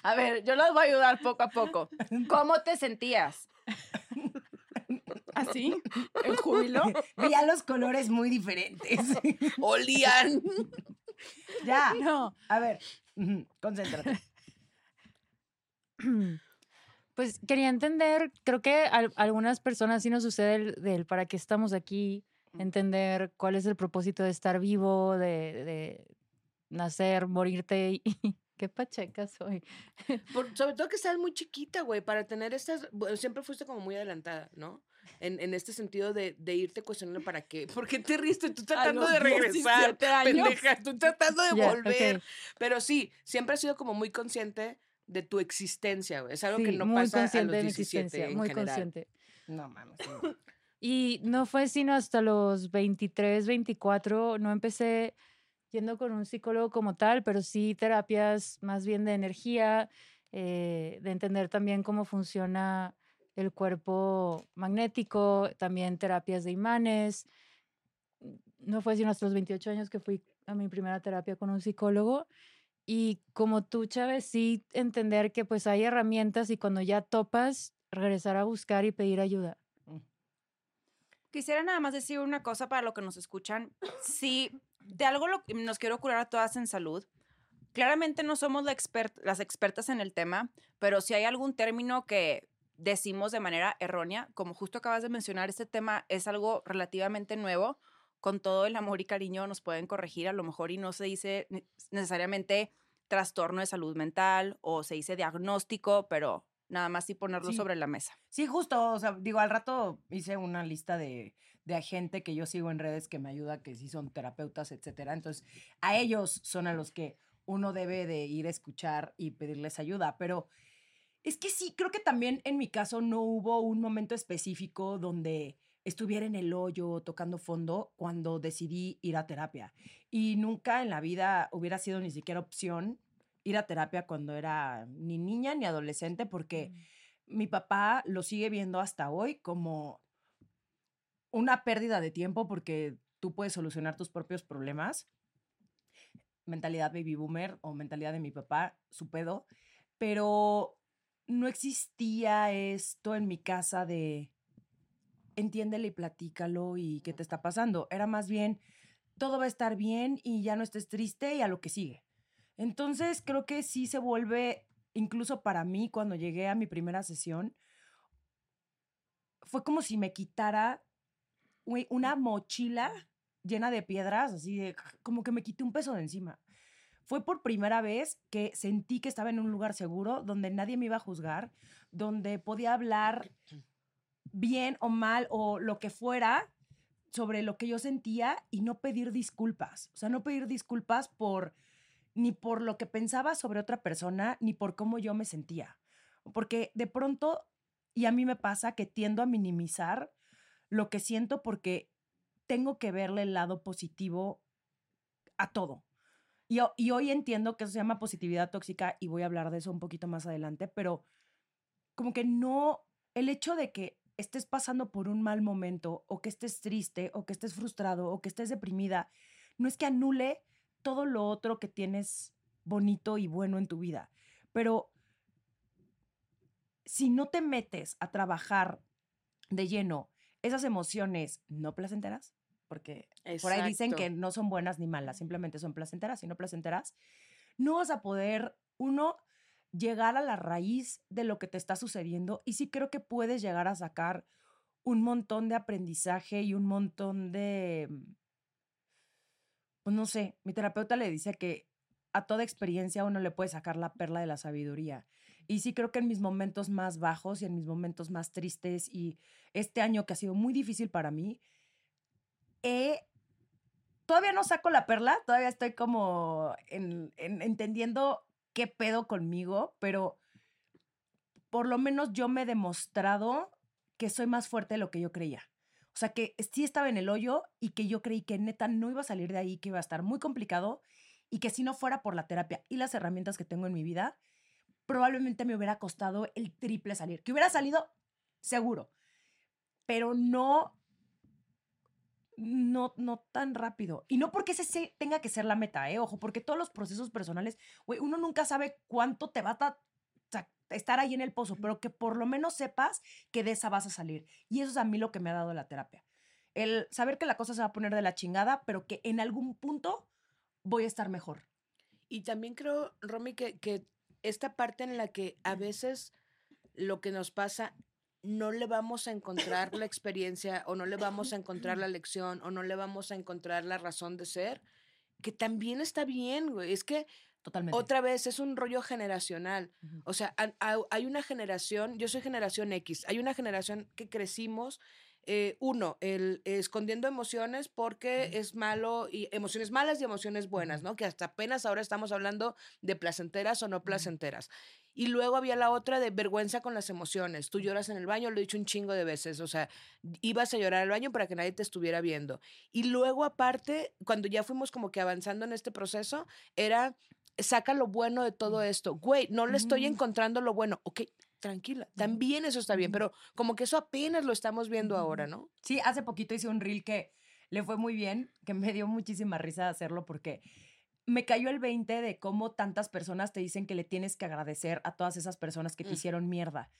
A ver, yo los voy a ayudar poco a poco. ¿Cómo te sentías? ¿Así? ¿En júbilo? Veía los colores muy diferentes. Olían. ya. No, A ver, concéntrate. Pues quería entender, creo que a algunas personas sí nos sucede el, del para qué estamos aquí, entender cuál es el propósito de estar vivo, de, de nacer, morirte y, qué pacheca soy. Por- sobre todo que estás muy chiquita, güey, para tener estas... bueno, siempre fuiste como muy adelantada, ¿no? En, en este sentido de, de irte cuestionando para qué. ¿Por qué te riste? Tú tratando de regresar, 17 años. pendeja. Tú tratando de Ya, volver. ok. Pero sí, siempre has sido como muy consciente de tu existencia, güey. Es algo que Sí, no muy pasa a los de mi 17 existencia, en muy general. consciente. No mames. no. Y no fue sino hasta los 23, 24, no empecé yendo con un psicólogo como tal, pero sí terapias más bien de energía, eh, de entender también cómo funciona el cuerpo magnético, también terapias de imanes. No fue sino hasta los 28 años que fui a mi primera terapia con un psicólogo. Y como tú, Chávez, sí entender que pues hay herramientas y cuando ya topas, regresar a buscar y pedir ayuda. Quisiera nada más decir una cosa para lo que nos escuchan. Si de algo lo nos quiero curar a todas en salud, claramente no somos las expertas en el tema, pero si hay algún término que decimos de manera errónea, como justo acabas de mencionar, este tema es algo relativamente nuevo. Con todo el amor y cariño nos pueden corregir a lo mejor y no se dice ne- necesariamente trastorno de salud mental o se dice diagnóstico, pero nada más sí ponerlo Sí. sobre la mesa. Sí, justo, o sea, digo, al rato hice una lista de, de gente que yo sigo en redes que me ayuda, que sí son terapeutas, etcétera. Entonces, a ellos son a los que uno debe de ir a escuchar y pedirles ayuda. Pero es que sí, creo que también en mi caso no hubo un momento específico donde estuviera en el hoyo tocando fondo cuando decidí ir a terapia. Y nunca en la vida hubiera sido ni siquiera opción ir a terapia cuando era ni niña ni adolescente, porque mi papá lo sigue viendo hasta hoy como una pérdida de tiempo porque tú puedes solucionar tus propios problemas. Mentalidad baby boomer o mentalidad de mi papá, su pedo. Pero no existía esto en mi casa de entiéndele y platícalo y qué te está pasando. Era más bien todo va a estar bien y ya no estés triste y a lo que sigue. Entonces creo que sí se vuelve, incluso para mí, cuando llegué a mi primera sesión, fue como si me quitara una mochila llena de piedras, así de, como que me quité un peso de encima. Fue por primera vez que sentí que estaba en un lugar seguro, donde nadie me iba a juzgar, donde podía hablar bien o mal o lo que fuera sobre lo que yo sentía y no pedir disculpas. O sea, no pedir disculpas por ni por lo que pensaba sobre otra persona, ni por cómo yo me sentía. Porque de pronto, y a mí me pasa que tiendo a minimizar lo que siento porque tengo que verle el lado positivo a todo. Y, ho- y hoy entiendo que eso se llama positividad tóxica y voy a hablar de eso un poquito más adelante, pero como que no, el hecho de que estés pasando por un mal momento o que estés triste o que estés frustrado o que estés deprimida, no es que anule todo lo otro que tienes bonito y bueno en tu vida, pero si no te metes a trabajar de lleno esas emociones no placenteras, porque por ahí dicen que Exacto. no son buenas ni malas, simplemente son placenteras y no placenteras, no vas a poder, uno, llegar a la raíz de lo que te está sucediendo y sí creo que puedes llegar a sacar un montón de aprendizaje y un montón de, mm, pues no sé, mi terapeuta le dice que a toda experiencia uno le puede sacar la perla de la sabiduría. Y sí creo que en mis momentos más bajos y en mis momentos más tristes y este año que ha sido muy difícil para mí, he- todavía no saco la perla, todavía estoy como en- en- entendiendo qué pedo conmigo, pero por lo menos yo me he demostrado que soy más fuerte de lo que yo creía. O sea, que sí estaba en el hoyo y que yo creí que neta no iba a salir de ahí, que iba a estar muy complicado y que si no fuera por la terapia y las herramientas que tengo en mi vida, probablemente me hubiera costado el triple salir. Que hubiera salido seguro, pero no, no, no tan rápido. Y no porque ese se- tenga que ser la meta, ¿eh? Ojo, porque todos los procesos personales, güey, uno nunca sabe cuánto te va a estar ahí en el pozo, pero que por lo menos sepas que de esa vas a salir. Y eso es a mí lo que me ha dado la terapia. El saber que la cosa se va a poner de la chingada, pero que en algún punto voy a estar mejor. Y también creo, Romy, que, que esta parte en la que a veces lo que nos pasa no le vamos a encontrar la experiencia o no le vamos a encontrar la lección o no le vamos a encontrar la razón de ser, que también está bien, güey. Es que Totalmente. otra vez es un rollo generacional. O sea, hay una generación, yo soy generación X, hay una generación que crecimos, eh, uno, el eh, escondiendo emociones porque es malo, y emociones malas y emociones buenas, ¿no? Que hasta apenas ahora estamos hablando de placenteras o no placenteras. Y luego había la otra de vergüenza con las emociones. Tú lloras en el baño, lo he dicho un chingo de veces. O sea, ibas a llorar al baño para que nadie te estuviera viendo. Y luego, aparte, cuando ya fuimos como que avanzando en este proceso, era saca lo bueno de todo esto. Güey, no le estoy Mm. encontrando lo bueno. Ok, tranquila. También eso está bien, pero como que eso apenas lo estamos viendo ahora, ¿no? Sí, hace poquito hice un reel que le fue muy bien, que me dio muchísima risa hacerlo porque me cayó el 20 de cómo tantas personas te dicen que le tienes que agradecer a todas esas personas que te Mm. hicieron mierda.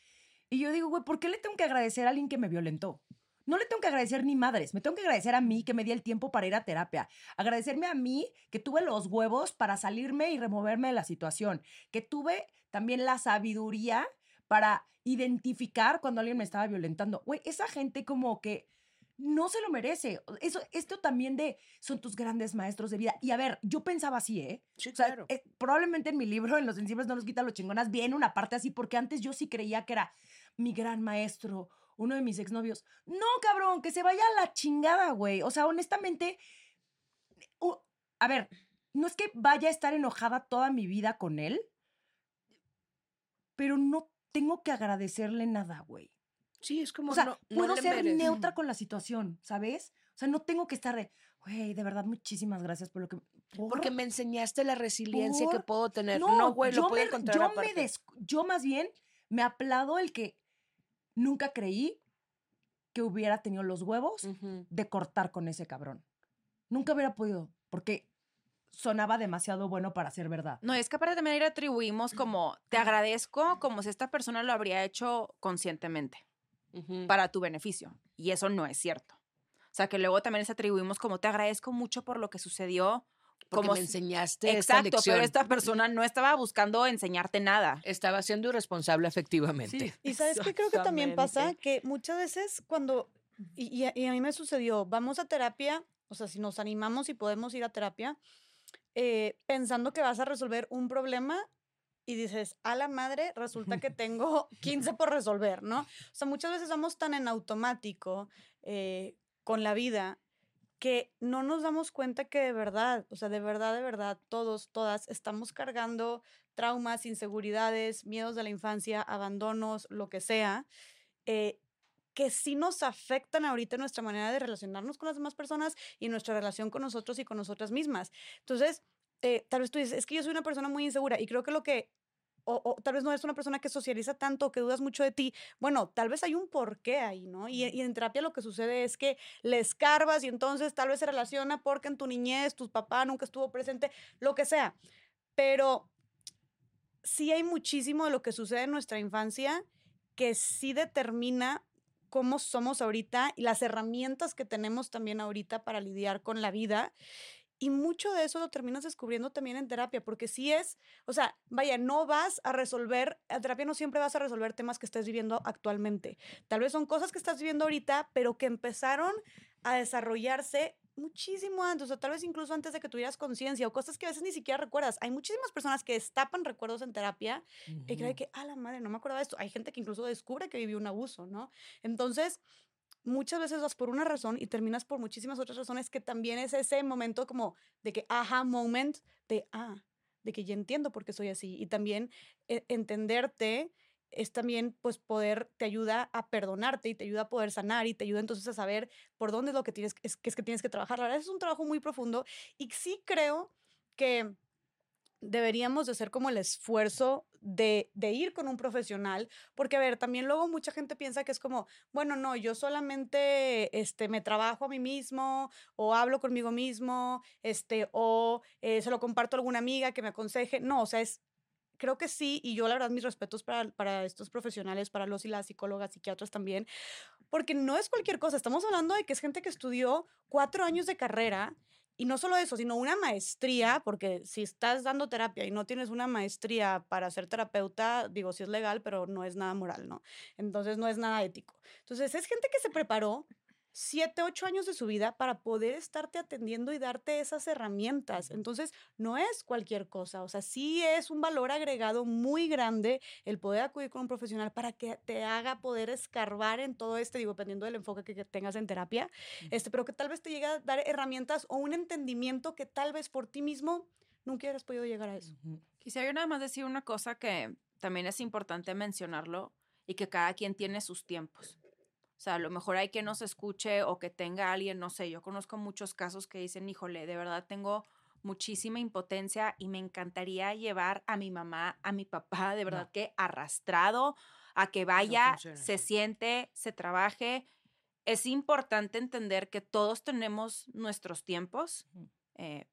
Y yo digo, güey, ¿por qué le tengo que agradecer a alguien que me violentó? No le tengo que agradecer ni madres, me tengo que agradecer a mí que me di el tiempo para ir a terapia, agradecerme a mí que tuve los huevos para salirme y removerme de la situación, que tuve también la sabiduría para identificar cuando alguien me estaba violentando. Güey, esa gente como que no se lo merece. Eso, esto también de son tus grandes maestros de vida. Y a ver, yo pensaba así, ¿eh? Sí, O sea, claro. eh, probablemente en mi libro, en Los Sensibles no nos quita los chingonas, viene una parte así, porque antes yo sí creía que era mi gran maestro, uno de mis exnovios. No, cabrón, que se vaya a la chingada, güey. O sea, honestamente, a ver, no es que vaya a estar enojada toda mi vida con él, pero no tengo que agradecerle nada, güey. Sí, es como O sea, no, no puedo ser mereces. neutra con la situación, ¿sabes? O sea, no tengo que estar de, güey, de verdad, muchísimas gracias por lo que... Porque ¿Por? me enseñaste la resiliencia que puedo tener. No, güey, lo puedo encontrar yo aparte. me des- yo más bien me aplaudo el que nunca creí que hubiera tenido los huevos de cortar con ese cabrón. Nunca hubiera podido, porque sonaba demasiado bueno para ser verdad. No, es que aparte también le atribuimos como, te agradezco como si esta persona lo habría hecho conscientemente para tu beneficio. Y eso no es cierto. O sea, que luego también les atribuimos como, te agradezco mucho por lo que sucedió. Porque como me enseñaste esta Exacto, lección. pero esta persona no estaba buscando enseñarte nada. Estaba siendo irresponsable efectivamente. Y sabes qué creo que también pasa que muchas veces cuando, y, y a, y a mí me sucedió, vamos a terapia, o sea, si nos animamos y podemos ir a terapia, eh, pensando que vas a resolver un problema y dices, a la madre, resulta que tengo 15 por resolver, ¿no? O sea, muchas veces vamos tan en automático eh, con la vida que no nos damos cuenta que de verdad, o sea, de verdad, de verdad, todos, todas estamos cargando traumas, inseguridades, miedos de la infancia, abandonos, lo que sea, eh, que sí nos afectan ahorita nuestra manera de relacionarnos con las demás personas y nuestra relación con nosotros y con nosotras mismas. Entonces, eh, tal vez tú dices, es que yo soy una persona muy insegura y creo que lo que o, o tal vez no eres una persona que socializa tanto, que dudas mucho de ti, bueno, tal vez hay un porqué ahí, ¿no? Y, y en terapia lo que sucede es que le escarbas y entonces tal vez se relaciona porque en tu niñez tu papá nunca estuvo presente, lo que sea. Pero sí hay muchísimo de lo que sucede en nuestra infancia que sí determina cómo somos ahorita y las herramientas que tenemos también ahorita para lidiar con la vida. Y mucho de eso lo terminas descubriendo también en terapia, porque sí es, o sea, vaya, no vas a resolver, en terapia no siempre vas a resolver temas que estés viviendo actualmente. Tal vez son cosas que estás viviendo ahorita, pero que empezaron a desarrollarse muchísimo antes, o tal vez incluso antes de que tuvieras conciencia, o cosas que a veces ni siquiera recuerdas. Hay muchísimas personas que destapan recuerdos en terapia y creen que, ah, la madre, no me acordaba de esto. Hay gente que incluso descubre que vivió un abuso, ¿no? Entonces, muchas veces vas por una razón y terminas por muchísimas otras razones que también es ese momento como de que, aha, moment, de, ah, de que ya entiendo por qué soy así. Y también eh, entenderte es también pues poder, te ayuda a perdonarte y te ayuda a poder sanar y te ayuda entonces a saber por dónde es lo que tienes, es, que es que tienes que trabajar. La verdad es un trabajo muy profundo y sí creo que deberíamos de hacer como el esfuerzo de, de, ir con un profesional, porque a ver, también luego mucha gente piensa que es como, bueno, no, yo solamente este, me trabajo a mí mismo o hablo conmigo mismo, este, o eh, se lo comparto a alguna amiga que me aconseje. No, o sea, es creo que sí, y yo la verdad mis respetos para, para estos profesionales, para los y las psicólogas, psiquiatras también, porque no es cualquier cosa, estamos hablando de que es gente que estudió cuatro años de carrera. Y no solo eso, sino una maestría, porque si estás dando terapia y no tienes una maestría para ser terapeuta, digo, sí es legal, pero no es nada moral, ¿no? Entonces no es nada ético. Entonces es gente que se preparó siete, ocho años de su vida para poder estarte atendiendo y darte esas herramientas. Entonces, no es cualquier cosa, o sea, sí es un valor agregado muy grande el poder acudir con un profesional para que te haga poder escarbar en todo este, digo, dependiendo del enfoque que, tengas en terapia, este, pero que tal vez te llegue a dar herramientas o un entendimiento que tal vez por ti mismo nunca hubieras podido llegar a eso. Quisiera yo nada más decir una cosa que también es importante mencionarlo y que cada quien tiene sus tiempos. O sea, a lo mejor hay que nos escuche o que tenga alguien, no sé, yo conozco muchos casos que dicen, híjole, de verdad tengo muchísima impotencia y me encantaría llevar a mi mamá, a mi papá, de verdad que arrastrado a que vaya, no se siente, se trabaje. Es importante entender que todos tenemos nuestros tiempos. Eh,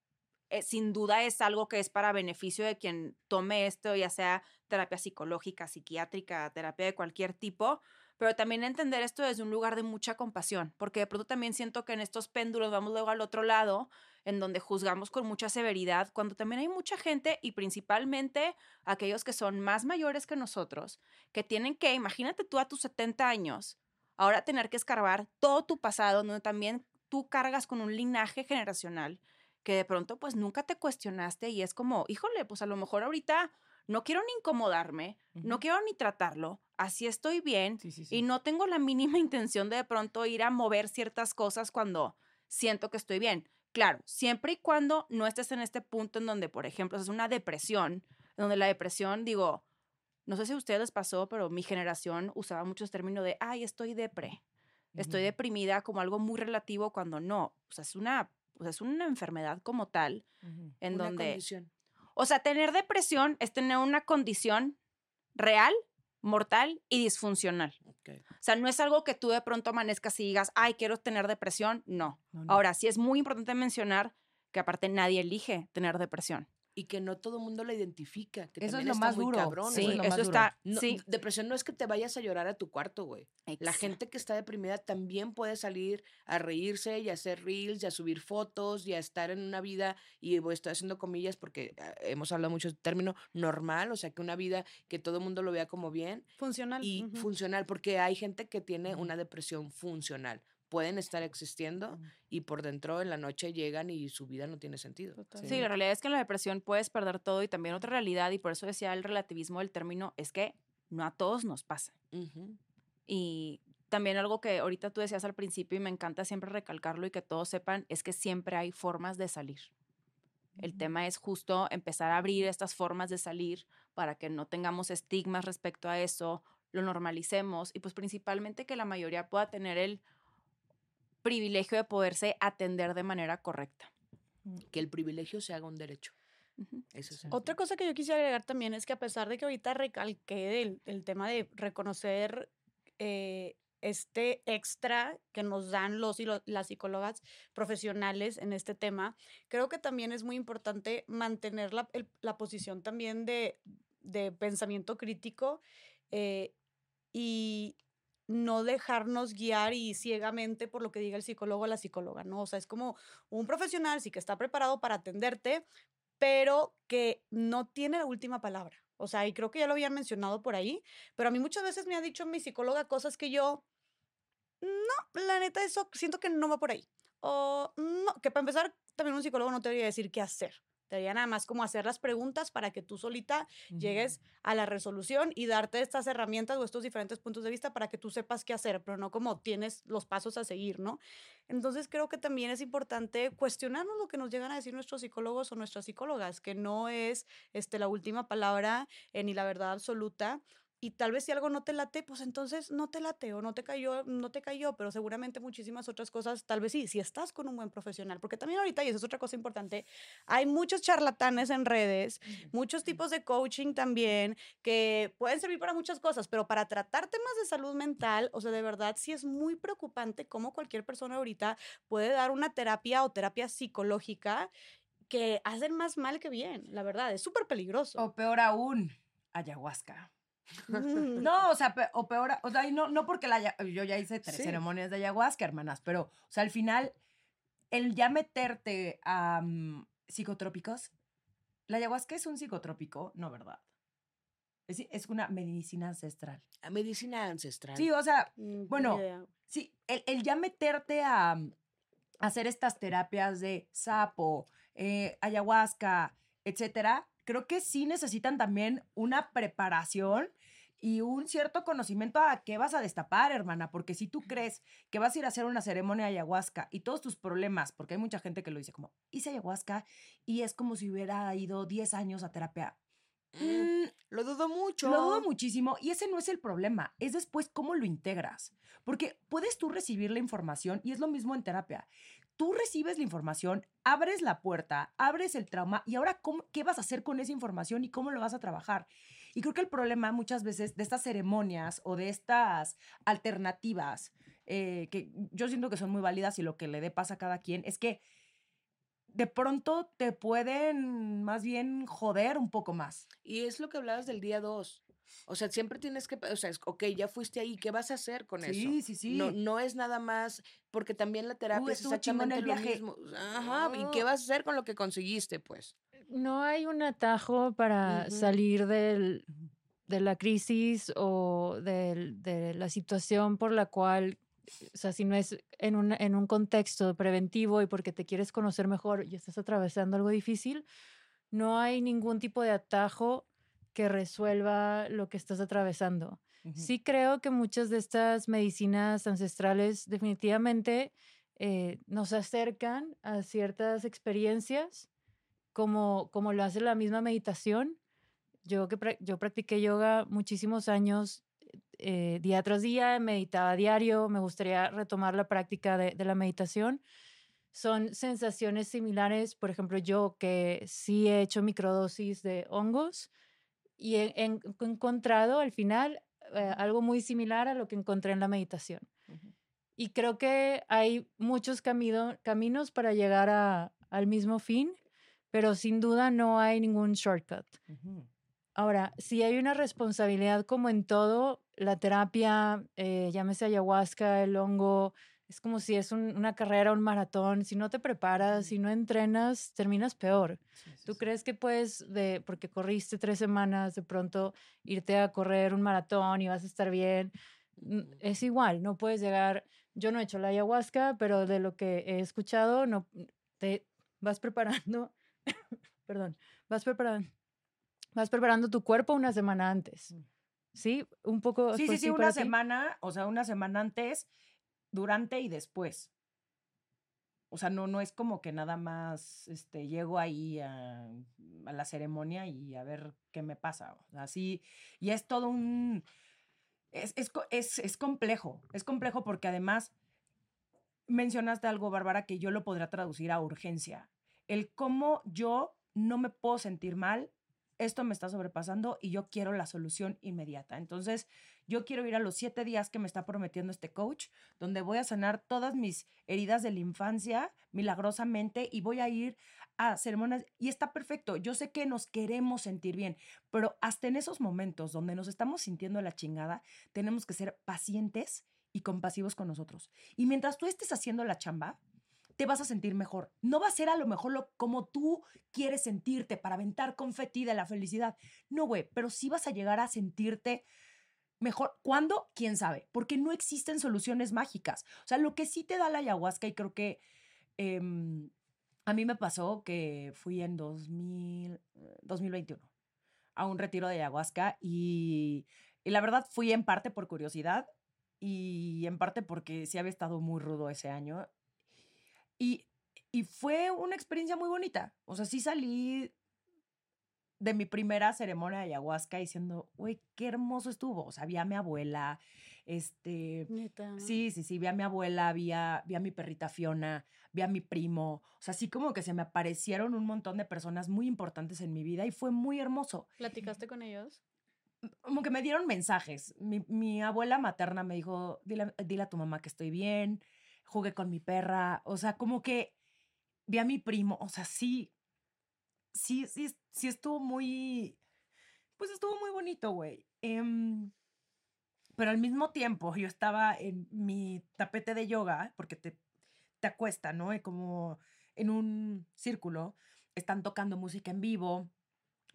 eh, sin duda es algo que es para beneficio de quien tome esto, ya sea terapia psicológica, psiquiátrica, terapia de cualquier tipo, pero también entender esto desde un lugar de mucha compasión, porque de pronto también siento que en estos péndulos vamos luego al otro lado, en donde juzgamos con mucha severidad, cuando también hay mucha gente y principalmente aquellos que son más mayores que nosotros, que tienen que, imagínate tú a tus 70 años, ahora tener que escarbar todo tu pasado, donde también tú cargas con un linaje generacional que de pronto pues nunca te cuestionaste y es como, híjole, pues a lo mejor ahorita no quiero ni incomodarme, no quiero ni tratarlo, así estoy bien y no tengo la mínima intención de de pronto ir a mover ciertas cosas cuando siento que estoy bien. Claro, siempre y cuando no estés en este punto en donde, por ejemplo, es una depresión, donde la depresión, digo, no sé si a ustedes les pasó, pero mi generación usaba muchos términos de, ay, estoy depre, estoy deprimida como algo muy relativo cuando no, o sea, es una, es una enfermedad como tal, en Una donde... condición. O sea, tener depresión es tener una condición real, mortal y disfuncional. O sea, no es algo que tú de pronto amanezcas y digas, ay, quiero tener depresión. No. No, no. Ahora, sí es muy importante mencionar que aparte nadie elige tener depresión. Y que no todo el mundo la identifica. Que Eso es también lo está más muy duro. cabrón, Sí, lo más eso duro. está. No, sí. Depresión no es que te vayas a llorar a tu cuarto, güey. La gente que está deprimida también puede salir a reírse y a hacer reels y a subir fotos y a estar en una vida, y voy- estoy haciendo comillas porque ah, hemos hablado mucho del término normal, o sea, que una vida que todo el mundo lo vea como bien Funcional. y funcional, porque hay gente que tiene una depresión funcional. Pueden estar existiendo y por dentro en la noche llegan y su vida no tiene sentido. Total. Sí, la realidad es que en la depresión puedes perder todo y también otra realidad, y por eso decía el relativismo del término, es que no a todos nos pasa. Ujú. Y también algo que ahorita tú decías al principio y me encanta siempre recalcarlo y que todos sepan, es que siempre hay formas de salir. El tema es justo empezar a abrir estas formas de salir para que no tengamos estigmas respecto a eso, lo normalicemos y pues principalmente que la mayoría pueda tener el privilegio de poderse atender de manera correcta. Que el privilegio se haga un derecho. Eso es. Otra cosa que yo quisiera agregar también es que a pesar de que ahorita recalqué el, el tema de reconocer eh, este extra que nos dan los y lo- las psicólogas profesionales en este tema, creo que también es muy importante mantener la, el- la posición también de, de pensamiento crítico eh, y no dejarnos guiar y ciegamente por lo que diga el psicólogo o la psicóloga, ¿no? O sea, es como un profesional sí que está preparado para atenderte, pero que no tiene la última palabra. O sea, y creo que ya lo habían mencionado por ahí, pero a mí muchas veces me ha dicho mi psicóloga cosas que yo, no, la neta, eso siento que no va por ahí. O no, que para empezar, también un psicólogo no te debería decir qué hacer. Te debería nada más como hacer las preguntas para que tú solita llegues a la resolución y darte estas herramientas o estos diferentes puntos de vista para que tú sepas qué hacer, pero no como tienes los pasos a seguir, ¿no? Entonces creo que también es importante cuestionarnos lo que nos llegan a decir nuestros psicólogos o nuestras psicólogas, que no es este, la última palabra eh, ni la verdad absoluta. Y tal vez si algo no te late, pues entonces no te late o no te cayó, no te cayó, pero seguramente muchísimas otras cosas, tal vez sí, si estás con un buen profesional, porque también ahorita, y eso es otra cosa importante, hay muchos charlatanes en redes, muchos tipos de coaching también, que pueden servir para muchas cosas, pero para tratar temas de salud mental, o sea, de verdad sí es muy preocupante cómo cualquier persona ahorita puede dar una terapia o terapia psicológica que hacen más mal que bien, la verdad, es súper peligroso. O peor aún, ayahuasca. Mm. No, o sea, pe- o peor, o sea, y no, no porque la, yo ya hice tres Sí. ceremonias de ayahuasca, hermanas, pero, o sea, al final, el ya meterte a mm, psicotrópicos, la ayahuasca es un psicotrópico, no, ¿verdad? Es, es una medicina ancestral. A medicina ancestral. Sí, o sea, Mm, bueno. Sí, el, el ya meterte a hacer estas terapias de sapo, eh, ayahuasca, etcétera, creo que sí necesitan también una preparación y un cierto conocimiento a qué vas a destapar, hermana, porque si tú crees que vas a ir a hacer una ceremonia de ayahuasca y todos tus problemas, porque hay mucha gente que lo dice como, hice ayahuasca y es como si hubiera ido 10 años a terapia. Mm, Mm, lo dudo mucho. lo dudo muchísimo y ese no es el problema, es después cómo lo integras. Porque puedes tú recibir la información y es lo mismo en terapia. Tú recibes la información, abres la puerta, abres el trauma y ahora cómo- qué vas a hacer con esa información y cómo lo vas a trabajar. Y creo que el problema muchas veces de estas ceremonias o de estas alternativas, eh, que yo siento que son muy válidas y lo que le dé paz a cada quien, es que de pronto te pueden más bien joder un poco más. Y es lo que hablabas del día 2. O sea, siempre tienes que, o sea, es, ok, ya fuiste ahí, ¿qué vas a hacer con eso? Sí, sí, sí. No, no es nada más, porque también la terapia es estuvo chingón exactamente el lo viaje. mismo. Ajá, ¿y qué vas a hacer con lo que conseguiste, pues? No hay un atajo para salir del, de la crisis o de la situación por la cual, o sea, si no es en un, en un contexto preventivo y porque te quieres conocer mejor y estás atravesando algo difícil, no hay ningún tipo de atajo que resuelva lo que estás atravesando. Sí creo que muchas de estas medicinas ancestrales definitivamente eh, nos acercan a ciertas experiencias, como, como lo hace la misma meditación. Yo, que yo practiqué yoga muchísimos años, eh, día tras día, meditaba diario, me gustaría retomar la práctica de, de la meditación. Son sensaciones similares, por ejemplo, yo que sí he hecho microdosis de hongos y he, he en- he encontrado al final eh, algo muy similar a lo que encontré en la meditación. Y creo que hay muchos camino- caminos para llegar a- al mismo fin, pero sin duda no hay ningún shortcut. Ahora, si hay una responsabilidad como en todo, la terapia, eh, llámese ayahuasca, el hongo, es como si es un- una carrera, un maratón. Si no te preparas, si no entrenas, terminas peor. ¿Tú crees que puedes, de, porque corriste tres semanas, de pronto irte a correr un maratón y vas a estar bien? Es igual, no puedes llegar. Yo no he hecho la ayahuasca, pero de lo que he escuchado, no te vas preparando, perdón, vas preparando, vas preparando tu cuerpo una semana antes. ¿Sí? Un poco. Sí, sí, sí, una ti. semana, o sea, una semana antes, durante y después. O sea, no, no es como que nada más este, llego ahí a, a la ceremonia y a ver qué me pasa. O sea, Así, y es todo un. Es, es, es, es complejo. Es complejo porque además mencionaste algo, Bárbara, que yo lo podría traducir a urgencia. El cómo yo no me puedo sentir mal, esto me está sobrepasando y yo quiero la solución inmediata. Entonces, yo quiero ir a los siete días que me está prometiendo este coach, donde voy a sanar todas mis heridas de la infancia milagrosamente y voy a ir a ceremonias y está perfecto. Yo sé que nos queremos sentir bien, pero hasta en esos momentos donde nos estamos sintiendo la chingada, tenemos que ser pacientes y compasivos con nosotros. Y mientras tú estés haciendo la chamba, te vas a sentir mejor. No va a ser a lo mejor lo, como tú quieres sentirte para aventar confeti de la felicidad. No, güey, pero sí vas a llegar a sentirte mejor. ¿Cuándo? ¿Quién sabe? Porque no existen soluciones mágicas. O sea, lo que sí te da la ayahuasca y creo que em, a mí me pasó que fui en 2000, 2021 a un retiro de ayahuasca y, y la verdad fui en parte por curiosidad y en parte porque sí había estado muy rudo ese año y, y fue una experiencia muy bonita. O sea, sí salí de mi primera ceremonia de ayahuasca diciendo, güey, qué hermoso estuvo. O sea, vi a mi abuela, este... Neta. Sí, sí, sí, vi a mi abuela, vi a, vi a mi perrita Fiona, vi a mi primo. O sea, así como que se me aparecieron un montón de personas muy importantes en mi vida y fue muy hermoso. ¿Platicaste con ellos? Como que me dieron mensajes. Mi, mi abuela materna me dijo, dile, dile a tu mamá que estoy bien jugué con mi perra, o sea, como que vi a mi primo, o sea, sí, sí, sí, sí estuvo muy, pues estuvo muy bonito, güey. Em, pero al mismo tiempo yo estaba en mi tapete de yoga, porque te, te acuesta, ¿no? Como en un círculo, están tocando música en vivo,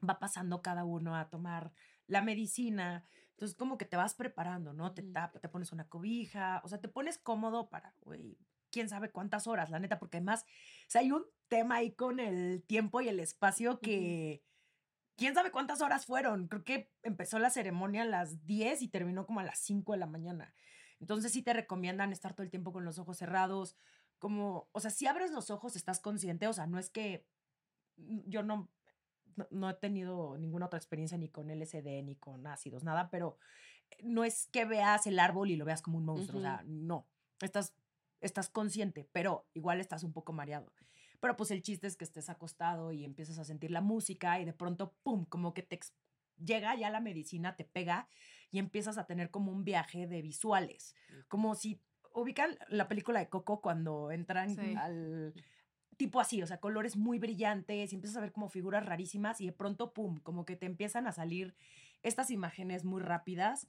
va pasando cada uno a tomar la medicina. Entonces, como que te vas preparando, ¿no? Te, tapa, te pones una cobija, o sea, te pones cómodo para, güey, quién sabe cuántas horas, la neta, porque además, o sea, hay un tema ahí con el tiempo y el espacio que, quién sabe cuántas horas fueron. Creo que empezó la ceremonia a las 10 y terminó como a las 5 de la mañana. Entonces, sí te recomiendan estar todo el tiempo con los ojos cerrados, como, o sea, si abres los ojos, estás consciente, o sea, no es que yo no no, he tenido ninguna otra experiencia ni con LSD ni con ácidos, nada, pero eh, no es que veas el árbol y lo veas como un monstruo, o sea, no, estás, estás consciente, pero igual estás un poco mareado. Pero pues el chiste es que estés acostado y empiezas a sentir la música y de pronto, ¡pum!, como que te llega ya la medicina, te pega y empiezas a tener como un viaje de visuales, como si ubican la película de Coco cuando entran al tipo así, o sea, colores muy brillantes y empiezas a ver como figuras rarísimas y de pronto, ¡pum!, como que te empiezan a salir estas imágenes muy rápidas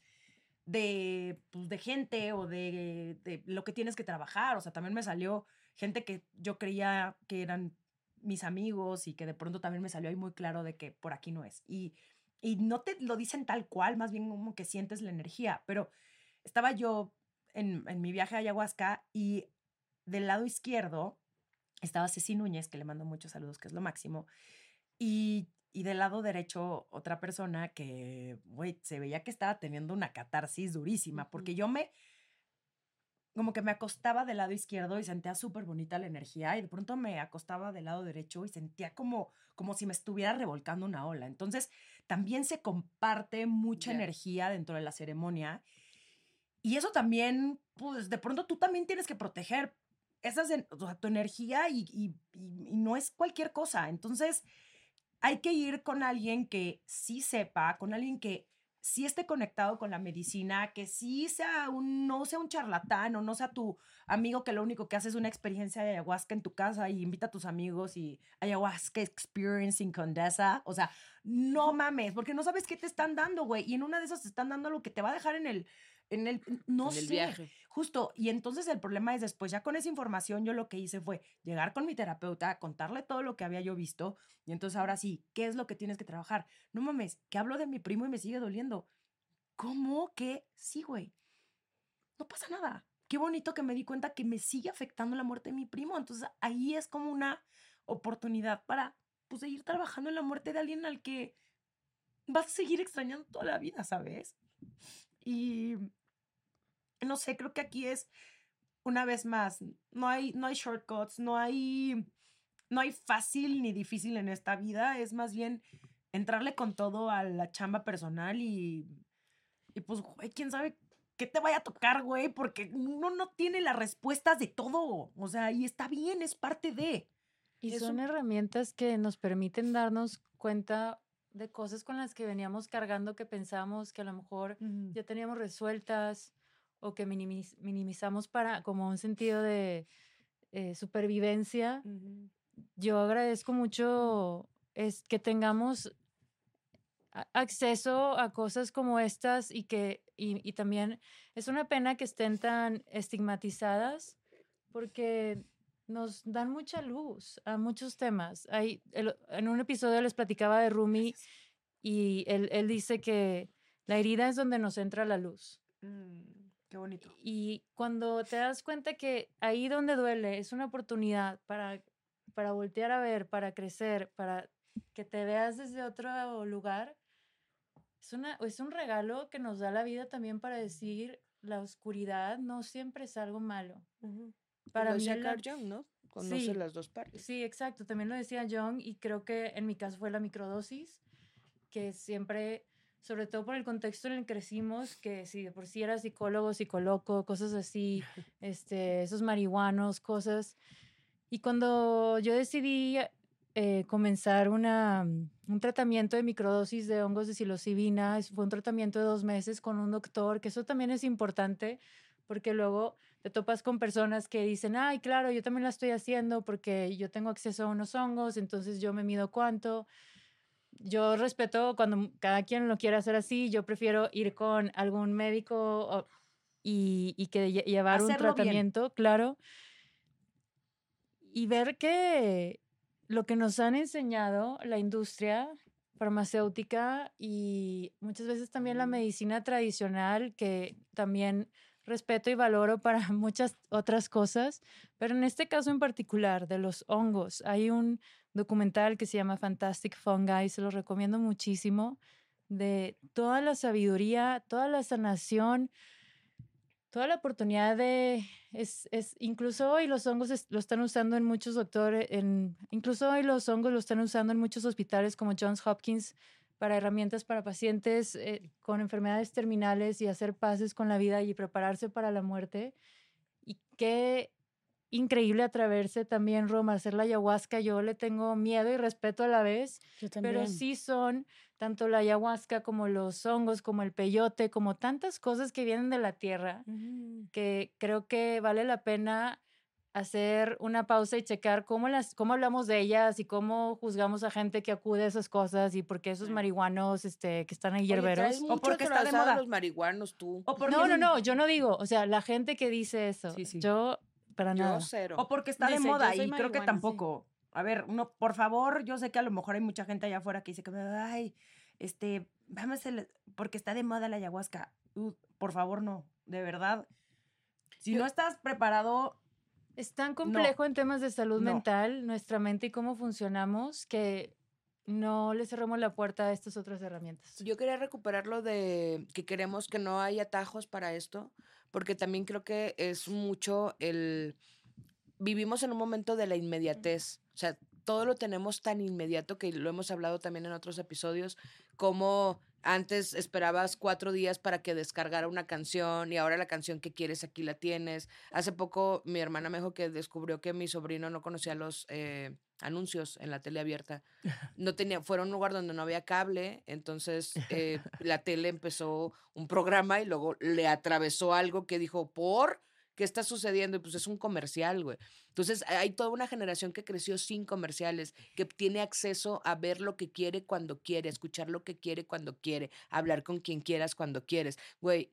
de, pues, de gente o de, de, lo que tienes que trabajar. O sea, también me salió gente que yo creía que eran mis amigos y que de pronto también me salió ahí muy claro de que por aquí no es. Y, y no te lo dicen tal cual, más bien como que sientes la energía. Pero estaba yo en, en mi viaje a ayahuasca y del lado izquierdo estaba Ceci Núñez, que le mando muchos saludos, que es lo máximo. Y, y del lado derecho, otra persona que, güey, se veía que estaba teniendo una catarsis durísima, porque yo me, como que me acostaba del lado izquierdo y sentía súper bonita la energía y de pronto me acostaba del lado derecho y sentía como, como si me estuviera revolcando una ola. Entonces, también se comparte mucha energía dentro de la ceremonia. Y eso también, pues de pronto tú también tienes que proteger esa es tu energía y, no es cualquier cosa. Entonces, hay que ir con alguien que sí sepa, con alguien que sí esté conectado con la medicina, que sí sea un, no sea un charlatán o no sea tu amigo que lo único que hace es una experiencia de ayahuasca en tu casa y invita a tus amigos y ayahuasca experiencing Condesa. O sea, no mames, porque no sabes qué te están dando, güey. Y en una de esas te están dando lo que te va a dejar en el en el, no sé, viaje. Justo, y entonces el problema es después, ya con esa información yo lo que hice fue llegar con mi terapeuta, contarle todo lo que había yo visto, y entonces ahora sí, ¿qué es lo que tienes que trabajar? No mames, que hablo de mi primo y me sigue doliendo. ¿Cómo que sí, güey? No pasa nada. Qué bonito que me di cuenta que me sigue afectando la muerte de mi primo. Entonces ahí es como una oportunidad para pues, seguir trabajando en la muerte de alguien al que vas a seguir extrañando toda la vida, ¿sabes? Y no sé, creo que aquí es una vez más, no hay, no hay shortcuts, no hay, no hay fácil ni difícil en esta vida, es más bien entrarle con todo a la chamba personal y, y pues, güey, quién sabe qué te vaya a tocar, güey, porque uno no tiene las respuestas de todo, o sea, y está bien, es parte de. Y Eso- son herramientas que nos permiten darnos cuenta de cosas con las que veníamos cargando que pensamos que a lo mejor ya teníamos resueltas o que minimiz- minimizamos para como un sentido de eh, supervivencia. Yo agradezco mucho es que tengamos acceso a cosas como estas y que y, y también es una pena que estén tan estigmatizadas porque nos dan mucha luz a muchos temas. Hay, el- en un episodio les platicaba de Rumi y él, él dice que la herida es donde nos entra la luz. Mm, qué bonito. Y cuando te das cuenta que ahí donde duele es una oportunidad para, para voltear a ver, para crecer, para que te veas desde otro lugar, es, una, es un regalo que nos da la vida también para decir la oscuridad no siempre es algo malo. Para Lo mí decía Carl Jung, ¿no? Conoce Sí. las dos partes. Sí, exacto. También lo decía John y creo que en mi caso fue la microdosis, que siempre, sobre todo por el contexto en el que crecimos, que si de por sí era psicólogo, psicoloco, cosas así, este, esos marihuanos, cosas. Y cuando yo decidí eh, comenzar una, un tratamiento de microdosis de hongos de psilocibina, fue un tratamiento de dos meses con un doctor, que eso también es importante, porque luego te topas con personas que dicen, ay, claro, yo también la estoy haciendo porque yo tengo acceso a unos hongos, entonces yo me mido cuánto. Yo respeto cuando cada quien lo quiere hacer así, yo prefiero ir con algún médico o- y, y que lle- llevar un bien. tratamiento, claro. Y ver que lo que nos han enseñado la industria farmacéutica y muchas veces también la medicina tradicional, que también respeto y valoro para muchas otras cosas, pero en este caso en particular de los hongos, hay un documental que se llama Fantastic Fungi, se lo recomiendo muchísimo, de toda la sabiduría, toda la sanación, toda la oportunidad de, es, es, incluso hoy los hongos es- lo están usando en muchos doctores, en, incluso hoy los hongos lo están usando en muchos hospitales como Johns Hopkins para herramientas para pacientes eh, con enfermedades terminales y hacer paces con la vida y prepararse para la muerte. Y qué increíble atreverse también, Roma, hacer la ayahuasca. Yo le tengo miedo y respeto a la vez, Yo pero sí son tanto la ayahuasca como los hongos, como el peyote, como tantas cosas que vienen de la tierra, que creo que vale la pena hacer una pausa y checar cómo, las, cómo hablamos de ellas y cómo juzgamos a gente que acude a esas cosas y por qué esos marihuanos este, que están ahí hierberos. mucho porque está de moda. los marihuanos tú. O porque, No, no, no, yo no digo, o sea, la gente que dice eso, Sí, sí. yo para nada. Yo cero. O porque está de Dice, "Yo moda y creo que marihuana", sí. tampoco. A ver, no, por favor, yo sé que a lo mejor hay mucha gente allá afuera que dice que, ay, este, vamos a, la- porque está de moda la ayahuasca. Uh, por favor, no, de verdad. Si no estás preparado, Es tan complejo en temas de salud No. mental, nuestra mente y cómo funcionamos, que no le cerramos la puerta a estas otras herramientas. Yo quería recuperar lo de que queremos que no haya atajos para esto, porque también creo que es mucho el... Vivimos en un momento de la inmediatez, o sea, todo lo tenemos tan inmediato que lo hemos hablado también en otros episodios, como antes esperabas cuatro días para que descargara una canción y ahora la canción que quieres aquí la tienes. Hace poco mi hermana me dijo que descubrió que mi sobrino no conocía los eh, anuncios en la tele abierta no tenía, fuera un lugar donde no había cable, entonces eh, la tele empezó un programa y luego le atravesó algo que dijo, ¿por? ¿Qué está sucediendo? Y pues es un comercial, güey. Entonces hay toda una generación que creció sin comerciales, que tiene acceso a ver lo que quiere cuando quiere, escuchar lo que quiere cuando quiere, hablar con quien quieras cuando quieres. Güey,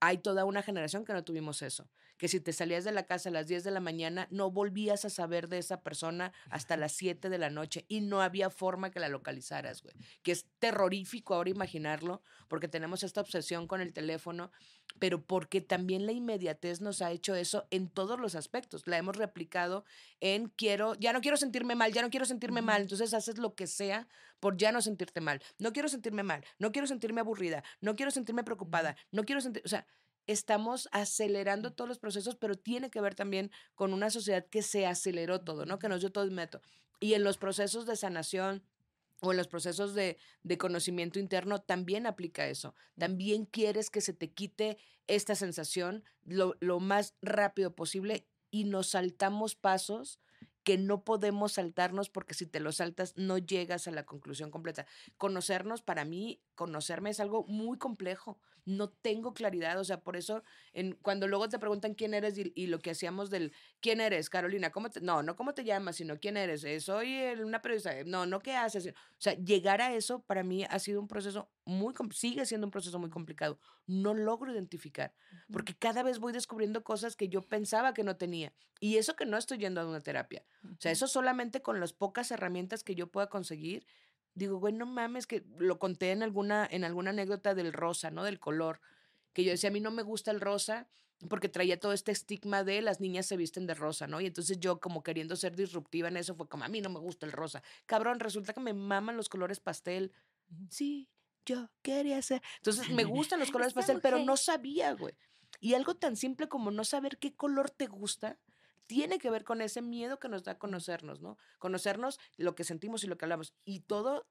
hay toda una generación que no tuvimos eso. Que si te salías de la casa a las 10 de la mañana, no volvías a saber de esa persona hasta las 7 de la noche y no había forma que la localizaras, güey. Que es terrorífico ahora imaginarlo, porque tenemos esta obsesión con el teléfono, pero porque también la inmediatez nos ha hecho eso en todos los aspectos. La hemos replicado en quiero, ya no quiero sentirme mal, ya no quiero sentirme mal, entonces haces lo que sea por ya no sentirte mal. No quiero sentirme mal, no quiero sentirme aburrida, no quiero sentirme preocupada, no quiero sentir, o sea, estamos acelerando todos los procesos, pero tiene que ver también con una sociedad que se aceleró todo, ¿no? Que nos dio todo el método. Y en los procesos de sanación o en los procesos de, de conocimiento interno también aplica eso. También quieres que se te quite esta sensación lo, lo más rápido posible y nos saltamos pasos que no podemos saltarnos porque si te lo saltas no llegas a la conclusión completa. Conocernos, para mí, conocerme es algo muy complejo. No tengo claridad, o sea, por eso en, cuando luego te preguntan quién eres y, y lo que hacíamos del quién eres, Carolina, ¿cómo te, no, no cómo te llamas, sino quién eres, Eh, soy el- una periodista, Eh, no, no qué haces, o sea, llegar a eso para mí ha sido un proceso muy, sigue siendo un proceso muy complicado. No logro identificar, porque cada vez voy descubriendo cosas que yo pensaba que no tenía. Y eso que no estoy yendo a una terapia. O sea, eso solamente con las pocas herramientas que yo pueda conseguir. Digo, güey, no mames, que lo conté en alguna, en alguna anécdota del rosa, ¿no? Del color. Que yo decía, a mí no me gusta el rosa porque traía todo este estigma de las niñas se visten de rosa, ¿no? Y entonces yo como queriendo ser disruptiva en eso fue como, a mí no me gusta el rosa. Cabrón, resulta que me maman los colores pastel. Sí, yo quería ser. Entonces me gustan los colores pastel, pero no sabía, güey. Y algo tan simple como no saber qué color te gusta tiene que ver con ese miedo que nos da conocernos, ¿no? Conocernos lo que sentimos y lo que hablamos. Y todo,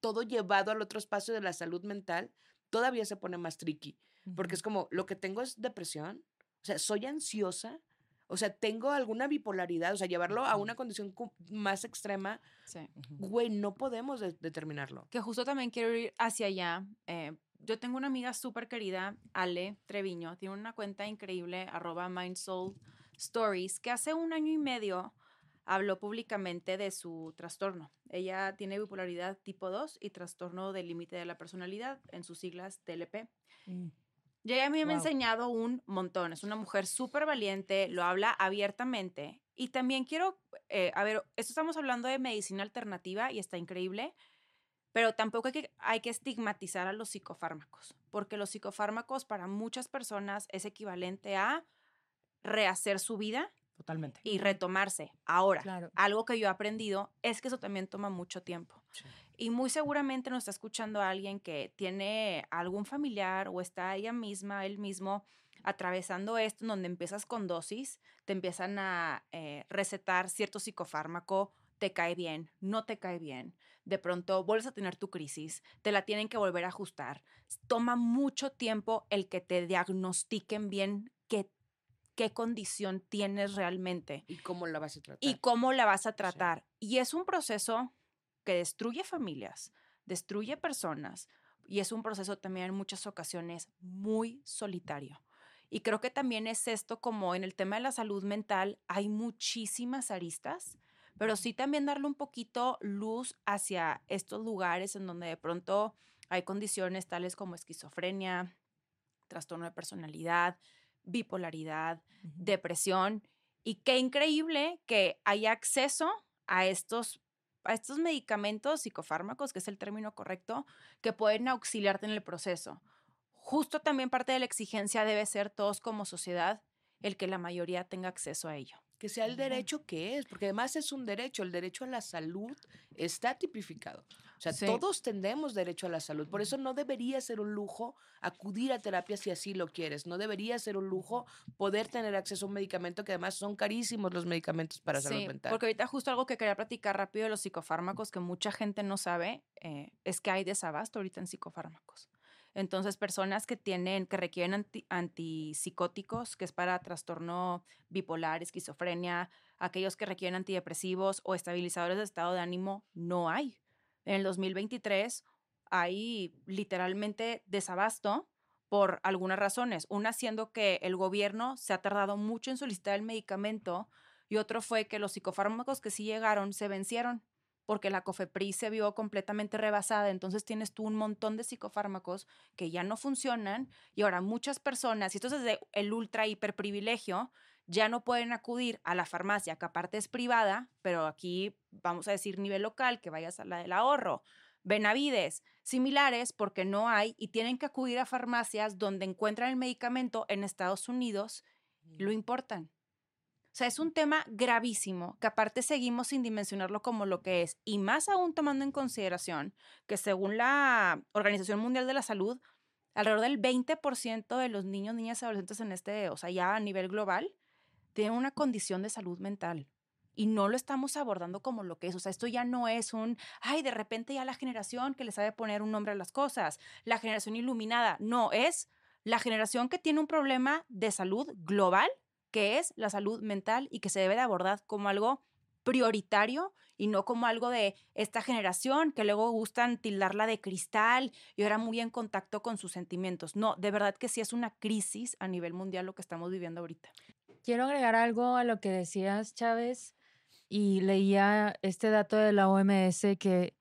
todo llevado al otro espacio de la salud mental todavía se pone más tricky. Porque es como, lo que tengo es depresión, o sea, soy ansiosa, o sea, tengo alguna bipolaridad, o sea, llevarlo a una condición más extrema, Sí. güey, no podemos de- determinarlo. que justo también quiero ir hacia allá. eh, yo tengo una amiga súper querida, Ale Treviño, tiene una cuenta increíble, arroba Mindsoul Stories, que hace un año y medio habló públicamente de su trastorno. Ella tiene bipolaridad tipo 2 y trastorno del límite de la personalidad, en sus siglas TLP. Mm. Y ella a mí me ha enseñado un montón. Es una mujer súper valiente, lo habla abiertamente. Y también quiero, eh, a ver, esto estamos hablando de medicina alternativa y está increíble, pero tampoco hay que, hay que estigmatizar a los psicofármacos, porque los psicofármacos para muchas personas es equivalente a rehacer su vida Totalmente. y retomarse. Ahora, Claro. algo que yo he aprendido es que eso también toma mucho tiempo. Y muy seguramente nos está escuchando alguien que tiene algún familiar o está ella misma, él mismo, atravesando esto, donde empiezas con dosis, te empiezan a eh, recetar cierto psicofármaco, te cae bien, no te cae bien. De pronto vuelves a tener tu crisis, te la tienen que volver a ajustar. Toma mucho tiempo el que te diagnostiquen bien qué, qué condición tienes realmente ¿Y cómo la vas a tratar? y cómo la vas a tratar. Y es un proceso que destruye familias, destruye personas y es un proceso también en muchas ocasiones muy solitario. Y creo que también es esto como en el tema de la salud mental hay muchísimas aristas, pero sí también darle un poquito luz hacia estos lugares en donde de pronto hay condiciones tales como esquizofrenia, trastorno de personalidad, bipolaridad, depresión y qué increíble que haya acceso a estos, a estos medicamentos psicofármacos, que es el término correcto, que pueden auxiliarte en el proceso. Justo también parte de la exigencia debe ser todos como sociedad el que la mayoría tenga acceso a ello. Que sea el derecho que es, porque además es un derecho, el derecho a la salud está tipificado. O sea, Sí. todos tenemos derecho a la salud, por eso no debería ser un lujo acudir a terapia si así lo quieres, no debería ser un lujo poder tener acceso a un medicamento que además son carísimos los medicamentos para salud Sí, mental. porque ahorita justo algo que quería platicar rápido de los psicofármacos que mucha gente no sabe eh, es que hay desabasto ahorita en psicofármacos. Entonces, personas que tienen, que requieren anti- antipsicóticos, que es para trastorno bipolar, esquizofrenia, aquellos que requieren antidepresivos o estabilizadores de estado de ánimo, no hay. En el 2023 hay literalmente desabasto por algunas razones. Una siendo que el gobierno se ha tardado mucho en solicitar el medicamento y otro fue que los psicofármacos que sí llegaron se vencieron porque la COFEPRIS se vio completamente rebasada. Entonces tienes tú un montón de psicofármacos que ya no funcionan y ahora muchas personas, y esto es desde el ultra hiper privilegio, ya no pueden acudir a la farmacia, que aparte es privada, pero aquí vamos a decir nivel local, que vayas a la del ahorro, Benavides, similares, porque no hay y tienen que acudir a farmacias donde encuentran el medicamento en Estados Unidos, lo importan. Sea, es un tema gravísimo que aparte seguimos sin dimensionarlo como lo que es y más aún tomando en consideración que según la Organización Mundial de la Salud, alrededor del 20% de los niños, niñas y adolescentes en este, o sea, ya a nivel global, tienen una condición de salud mental y no lo estamos abordando como lo que es. O sea, esto ya no es un, ay, de repente ya la generación que le sabe poner un nombre a las cosas, la generación iluminada. No, es la generación que tiene un problema de salud global, que es la salud mental y que se debe de abordar como algo prioritario y no como algo de esta generación que luego gustan tildarla de cristal y ahora muy en contacto con sus sentimientos. No, de verdad que sí es una crisis a nivel mundial lo que estamos viviendo ahorita. Quiero agregar algo a lo que decías, Chávez, y leía este dato de la OMS que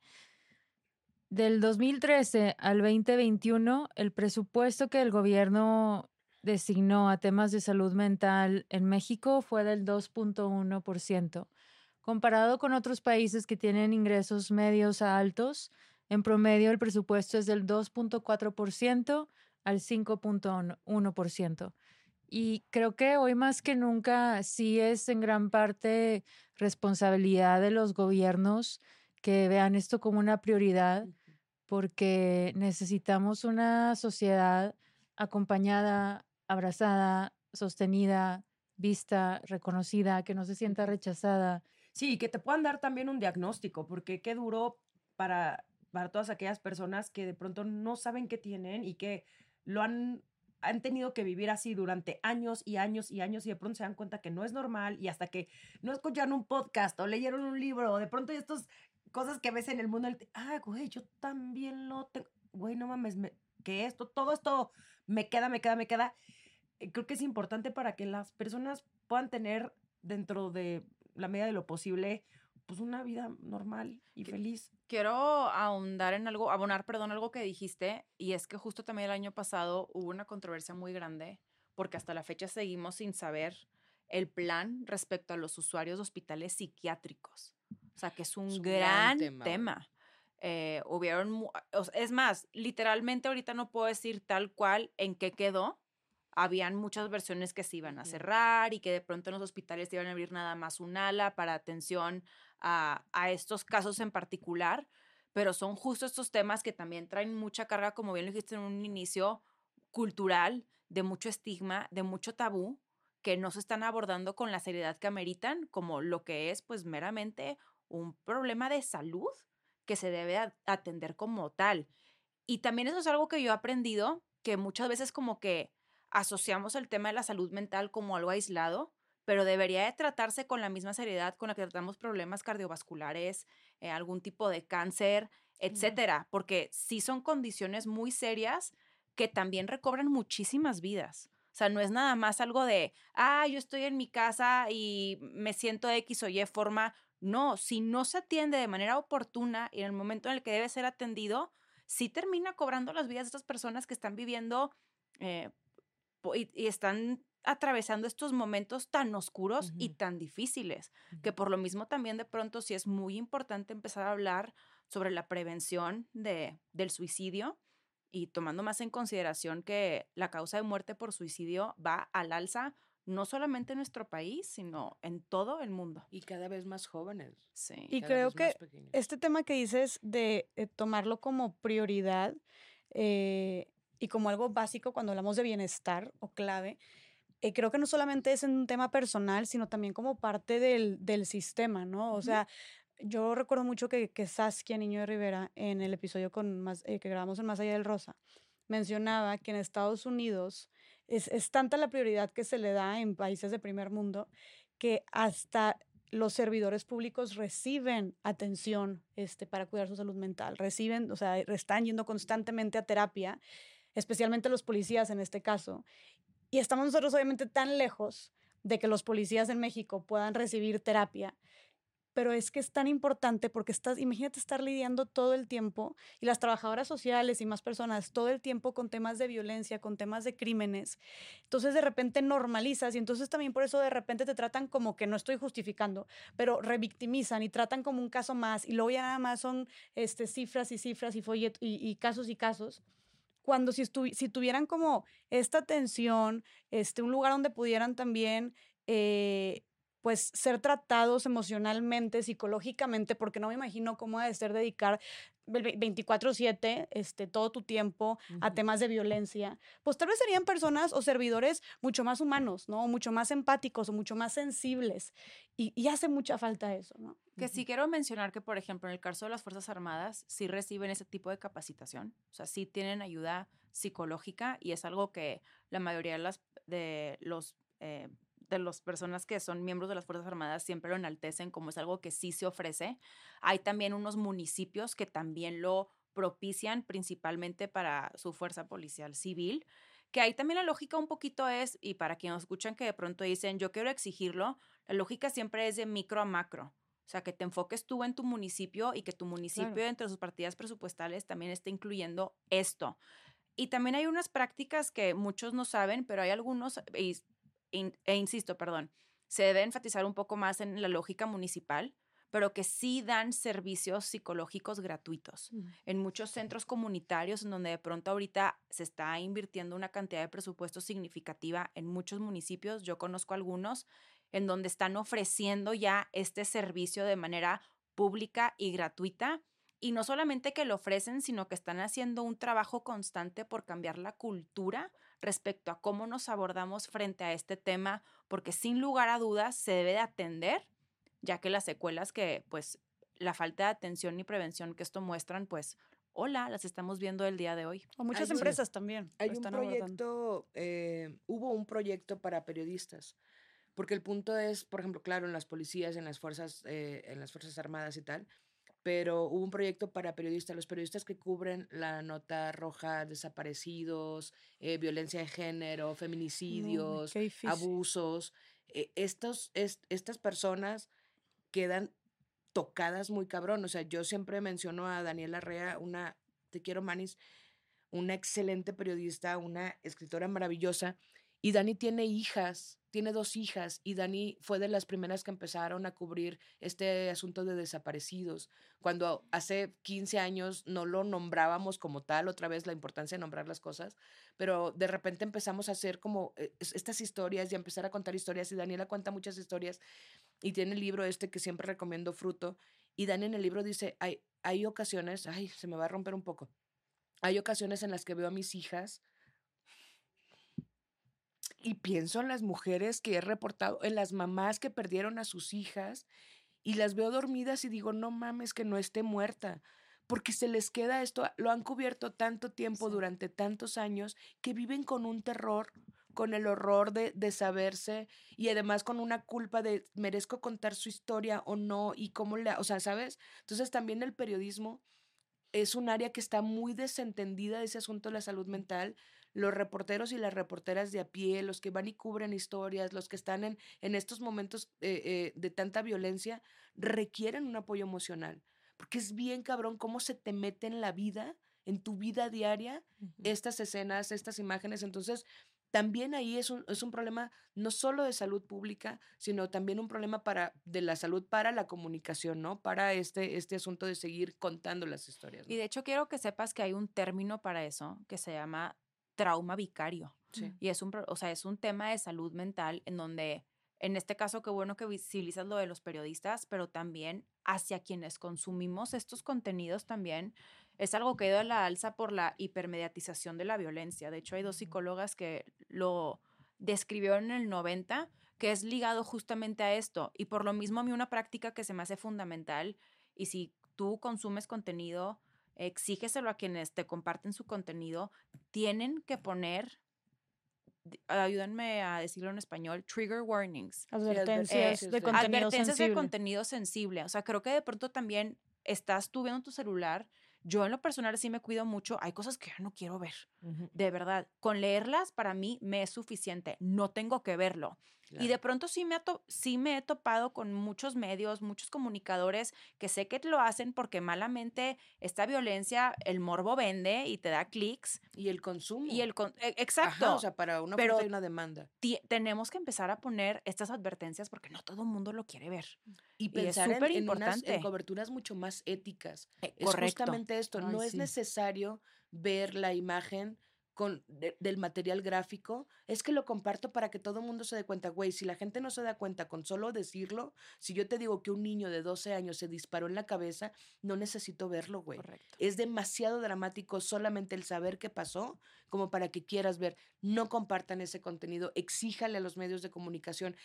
del 2013 al 2021, el presupuesto que el gobierno designó a temas de salud mental en México fue del 2.1%. Comparado con otros países que tienen ingresos medios a altos, en promedio el presupuesto es del 2.4% al 5.1%. Y creo que hoy más que nunca sí es en gran parte responsabilidad de los gobiernos que vean esto como una prioridad, porque necesitamos una sociedad acompañada, abrazada, sostenida, vista, reconocida, que no se sienta rechazada. Sí, que te puedan dar también un diagnóstico, porque qué duro para, para todas aquellas personas que de pronto no saben qué tienen y que lo han han tenido que vivir así durante años y años y años y de pronto se dan cuenta que no es normal y hasta que no escucharon un podcast o leyeron un libro o de pronto estas cosas que ves en el mundo, ah, güey, yo también lo tengo, güey, no mames, que esto, todo esto me queda, me queda, me queda. Eh, creo que es importante para que las personas puedan tener dentro de la medida de lo posible pues una vida normal y feliz. Quiero ahondar en algo, abonar, perdón, algo que dijiste, y es que justo también el año pasado hubo una controversia muy grande, porque hasta la fecha seguimos sin saber el plan respecto a los usuarios de hospitales psiquiátricos. O sea, que es un, gran, tema. Eh, hubieron, es más, literalmente ahorita no puedo decir tal cual en qué quedó, habían muchas versiones que se iban a cerrar y que de pronto en los hospitales iban a abrir nada más un ala para atención a, estos casos en particular, pero son justo estos temas que también traen mucha carga, como bien lo dijiste en un inicio, cultural, de mucho estigma, de mucho tabú, que no se están abordando con la seriedad que ameritan, como lo que es pues meramente un problema de salud que se debe atender como tal. Y también eso es algo que yo he aprendido, que muchas veces como que asociamos el tema de la salud mental como algo aislado, pero debería de tratarse con la misma seriedad con la que tratamos problemas cardiovasculares, eh, algún tipo de cáncer, etcétera, porque sí son condiciones muy serias que también recobran muchísimas vidas. O sea, no es nada más algo de, ah, yo estoy en mi casa y me siento X o Y forma. No, si no se atiende de manera oportuna y en el momento en el que debe ser atendido, sí termina cobrando las vidas de estas personas que están viviendo eh, y, están atravesando estos momentos tan oscuros y tan difíciles, que por lo mismo también de pronto sí es muy importante empezar a hablar sobre la prevención de, del suicidio y tomando más en consideración que la causa de muerte por suicidio va al alza no solamente en nuestro país, sino en todo el mundo. Y cada vez más jóvenes. Sí. Y creo que este tema que dices de eh, tomarlo como prioridad, eh, y como algo básico cuando hablamos de bienestar o clave, eh, creo que no solamente es un tema personal, sino también como parte del, del sistema, ¿no? O sea, yo recuerdo mucho que, que, Saskia Niño de Rivera, en el episodio con más, eh, que grabamos en Más Allá del Rosa, mencionaba que en Estados Unidos es, es tanta la prioridad que se le da en países de primer mundo que hasta los servidores públicos reciben atención este, para cuidar su salud mental, reciben, o sea, están yendo constantemente a terapia especialmente los policías en este caso. Y estamos nosotros obviamente tan lejos de que los policías en México puedan recibir terapia, pero es que es tan importante porque estás, imagínate estar lidiando todo el tiempo y las trabajadoras sociales y más personas todo el tiempo con temas de violencia, con temas de crímenes. Entonces de repente normalizas y entonces también por eso de repente te tratan como que no estoy justificando, pero revictimizan y tratan como un caso más y luego ya nada más son este, cifras y cifras y, follet y, casos y casos cuando si, si tuvieran como esta atención, este, un lugar donde pudieran también eh, pues ser tratados emocionalmente, psicológicamente, porque no me imagino cómo ha de ser dedicar 24/7, este, todo tu tiempo a temas de violencia, pues tal vez serían personas o servidores mucho más humanos, ¿no? Mucho más empáticos o mucho más sensibles. Y, hace mucha falta eso, ¿no? Que sí quiero mencionar que, por ejemplo, en el caso de las Fuerzas Armadas, sí reciben ese tipo de capacitación, o sea, sí tienen ayuda psicológica y es algo que la mayoría de, las, de los... Eh, de las personas que son miembros de las Fuerzas Armadas siempre lo enaltecen como es algo que sí se ofrece. Hay también unos municipios que también lo propician principalmente para su fuerza policial civil, que ahí también la lógica un poquito es, y para quienes escuchan que de pronto dicen, yo quiero exigirlo, la lógica siempre es de micro a macro. O sea, que te enfoques tú en tu municipio y que tu municipio entre sus partidas presupuestales también esté incluyendo esto. Y también hay unas prácticas que muchos no saben, pero hay algunos, e, e insisto, perdón, se debe enfatizar un poco más en la lógica municipal pero que sí dan servicios psicológicos gratuitos. En muchos centros comunitarios, en donde de pronto ahorita se está invirtiendo una cantidad de presupuesto significativa en muchos municipios, yo conozco algunos, en donde están ofreciendo ya este servicio de manera pública y gratuita. Y no solamente que lo ofrecen, sino que están haciendo un trabajo constante por cambiar la cultura respecto a cómo nos abordamos frente a este tema, porque sin lugar a dudas se debe de atender ya que las secuelas que, pues, la falta de atención y prevención que esto muestran, pues, hola, las estamos viendo el día de hoy. O muchas empresas también. Hay un proyecto, eh, hubo un proyecto para periodistas, porque el punto es, por ejemplo, claro, en las policías, en las fuerzas, eh, en las fuerzas armadas y tal, pero hubo un proyecto para periodistas, los periodistas que cubren la nota roja, desaparecidos, eh, violencia de género, feminicidios, abusos. estos, estas personas quedan tocadas muy cabrón. O sea, yo siempre menciono a Daniela Rea, una, te quiero Manis, una excelente periodista, una escritora maravillosa. Y Dani tiene hijas, tiene dos hijas, y Dani fue de las primeras que empezaron a cubrir este asunto de desaparecidos. Cuando hace 15 años no lo nombrábamos como tal, otra vez la importancia de nombrar las cosas, pero de repente empezamos a hacer como eh, estas historias y a empezar a contar historias, y Daniela cuenta muchas historias, y tiene el libro este que siempre recomiendo, Fruto, y Dani en el libro dice, hay, hay ocasiones, ay, se me va a romper un poco, hay ocasiones en las que veo a mis hijas y pienso en las mujeres que he reportado, en las mamás que perdieron a sus hijas y las veo dormidas y digo, no mames que no esté muerta, porque se les queda esto, lo han cubierto tanto tiempo durante tantos años que viven con un terror con el horror de, de, saberse y además con una culpa de merezco contar su historia o no y cómo le, o sea, ¿sabes? Entonces también el periodismo es un área que está muy desentendida de ese asunto de la salud mental. Los reporteros y las reporteras de a pie, los que van y cubren historias, los que están en, en estos momentos eh, eh, de tanta violencia, requieren un apoyo emocional. Porque es bien cabrón cómo se te mete en la vida, en tu vida diaria, estas escenas, estas imágenes. Entonces, también ahí es un, es un problema no solo de salud pública, sino también un problema para, de la salud para la comunicación, ¿no? Para este, este asunto de seguir contando las historias. Y de hecho quiero que sepas que hay un término para eso que se llama trauma vicario. Sí. Y es un, o sea, es un tema de salud mental en donde, en este caso, qué bueno que visibilizas lo de los periodistas, pero también hacia quienes consumimos estos contenidos también es algo que ha ido a la alza por la hipermediatización de la violencia. De hecho, hay dos psicólogas que lo describieron en el 90, que es ligado justamente a esto. Y por lo mismo a mí una práctica que se me hace fundamental, y si tú consumes contenido, exígeselo a quienes te comparten su contenido, tienen que poner ayúdenme a decirlo en español, trigger warnings. Advertencias, de, contenido advertencias sensible. de contenido sensible. O sea, creo que de pronto también estás tú viendo tu celular yo en lo personal sí me cuido mucho. Hay cosas que yo no quiero ver. De verdad. Con leerlas para mí me es suficiente. No tengo que verlo. Y de pronto sí me, sí me he topado con muchos medios, muchos comunicadores que sé que lo hacen porque malamente esta violencia, el morbo vende y te da clics. Y el consumo. Y el e, exacto. o sea, para una Pero y una demanda. Tenemos que empezar a poner estas advertencias porque no todo el mundo lo quiere ver. Y pensar en, en, coberturas mucho más éticas. Eh, es justamente esto. no es necesario ver la imagen con, del material gráfico, es que lo comparto para que todo el mundo se dé cuenta, güey, si la gente no se da cuenta con solo decirlo, si yo te digo que un niño de 12 años se disparó en la cabeza, no necesito verlo, güey. Es demasiado dramático solamente el saber qué pasó como para que quieras ver. No compartan ese contenido, exíjale a los medios de comunicación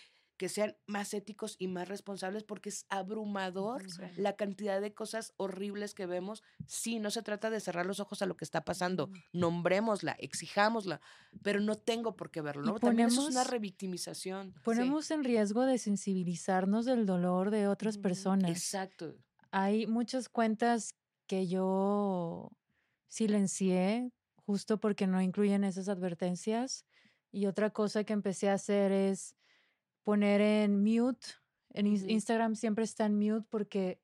que sean más éticos y más responsables porque es abrumador la cantidad de cosas horribles que vemos. Sí, no se trata de cerrar los ojos a lo que está pasando, nombrémosla, exijámosla, pero no tengo por qué verlo, ¿no? También eso es una ponemos- revictimización. Ponemos en riesgo de sensibilizarnos del dolor de otras personas. Exacto. Hay muchas cuentas que yo silencié justo porque no incluyen esas advertencias. Y otra cosa que empecé a hacer es poner en mute. En. Instagram siempre está en mute porque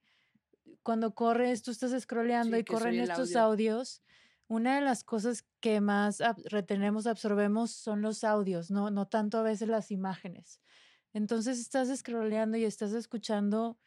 cuando corres, tú estás scrolleando Sí, y corren estos audio. audios. Una de las cosas que más ab- retenemos, absorbemos son los audios, no, no tanto a veces las imágenes. Entonces estás scrolleando y estás escuchando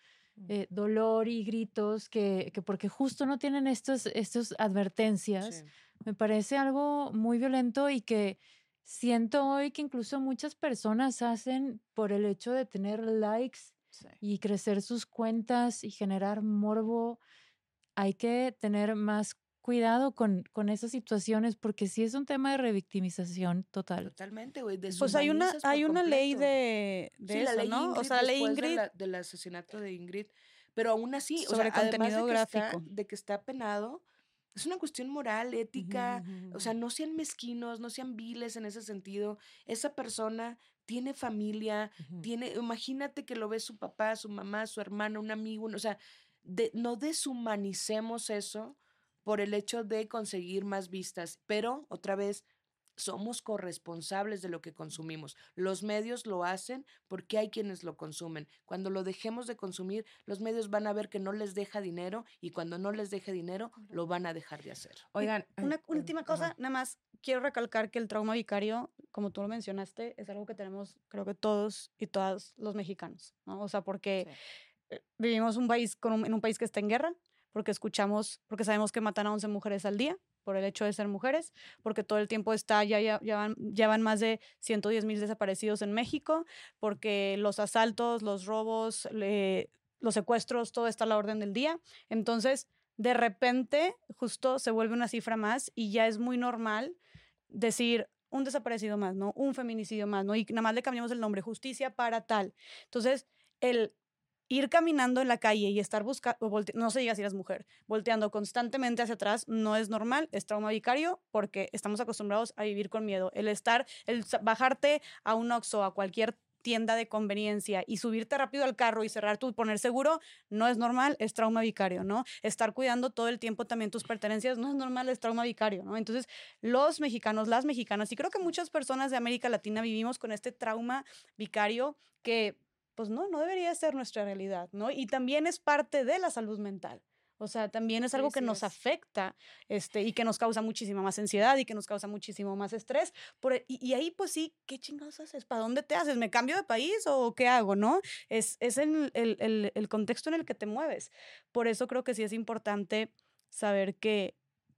eh, dolor y gritos que, que porque justo no tienen estos, estos advertencias. Sí. Me parece algo muy violento y que siento hoy que incluso muchas personas hacen por el hecho de tener likes Sí. y crecer sus cuentas y generar morbo. Hay que tener más cuidado con, con esas situaciones porque sí es un tema de revictimización total. Totalmente, güey. Pues hay una, hay una ley de, de Sí, eso, la ley ¿no? o Ingrid sea, la ley de Ingrid. la- del asesinato de Ingrid. Pero aún así, o Sobre sea, además contenido de que, está, gráfico. de que está penado, es una cuestión moral, ética. O sea, no sean mezquinos, no sean viles en ese sentido. Esa persona tiene familia, tiene, imagínate que lo ve su papá, su mamá, su hermano, un amigo, o sea, de- no deshumanicemos eso por el hecho de conseguir más vistas, pero otra vez somos corresponsables de lo que consumimos. Los medios lo hacen porque hay quienes lo consumen. Cuando lo dejemos de consumir, los medios van a ver que no les deja dinero y cuando no les deje dinero, lo van a dejar de hacer. Oigan, Una última cosa, nada más quiero recalcar que el trauma vicario, como tú lo mencionaste, es algo que tenemos, creo que todos y todas los mexicanos, ¿no? O sea, porque eh, vivimos un país con un- en un país que está en guerra, porque escuchamos, porque sabemos que matan a 11 mujeres al día por el hecho de ser mujeres, porque todo el tiempo está, ya, ya, ya van, ya van más de 110 mil desaparecidos en México, porque los asaltos, los robos, los secuestros, todo está a la orden del día. Entonces, de repente, justo se vuelve una cifra más y ya es muy normal decir un desaparecido más, ¿no? Un feminicidio más, ¿no? Y nada más le cambiamos el nombre, justicia para tal. Entonces, el ir caminando en la calle y estar buscando, no se diga si eres mujer, volteando constantemente hacia atrás no es normal, es trauma vicario porque estamos acostumbrados a vivir con miedo. El estar, el bajarte a un Oxxo, a cualquier tienda de conveniencia y subirte rápido al carro y cerrar tu poner seguro no es normal, es trauma vicario, ¿no? Estar cuidando todo el tiempo también tus pertenencias no es normal, es trauma vicario, ¿no? Entonces, los mexicanos, las mexicanas y creo que muchas personas de América Latina vivimos con este trauma vicario que pues no, no debería ser nuestra realidad, ¿no? Y también es parte de la salud mental. O sea, también es Sí, algo que sí nos es. afecta este, y que nos causa muchísima más ansiedad y que nos causa muchísimo más estrés. Por, e- y, y ahí, pues sí, ¿qué chingados haces? ¿Para dónde te haces? ¿Me cambio de país o qué hago? ¿No? Es, es el, el- el- el contexto en el que te mueves. Por eso creo que sí es importante saber que,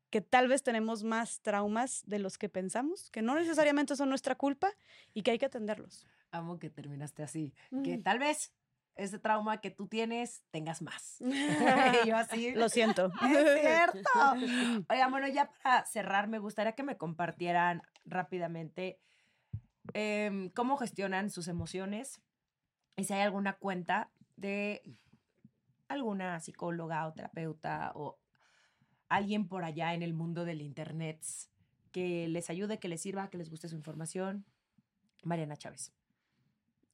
que tal vez tenemos más traumas de los que pensamos, que no necesariamente son nuestra culpa y que hay que atenderlos. Amo que terminaste así. Que tal vez ese trauma que tú tienes tengas más. yo así. Lo siento. Es cierto. Oigan, bueno, ya para cerrar, me gustaría que me compartieran rápidamente em, cómo gestionan sus emociones y si hay alguna cuenta de alguna psicóloga o terapeuta o alguien por allá en el mundo del internet que les ayude, que les sirva, que les guste su información. Mariana Chávez.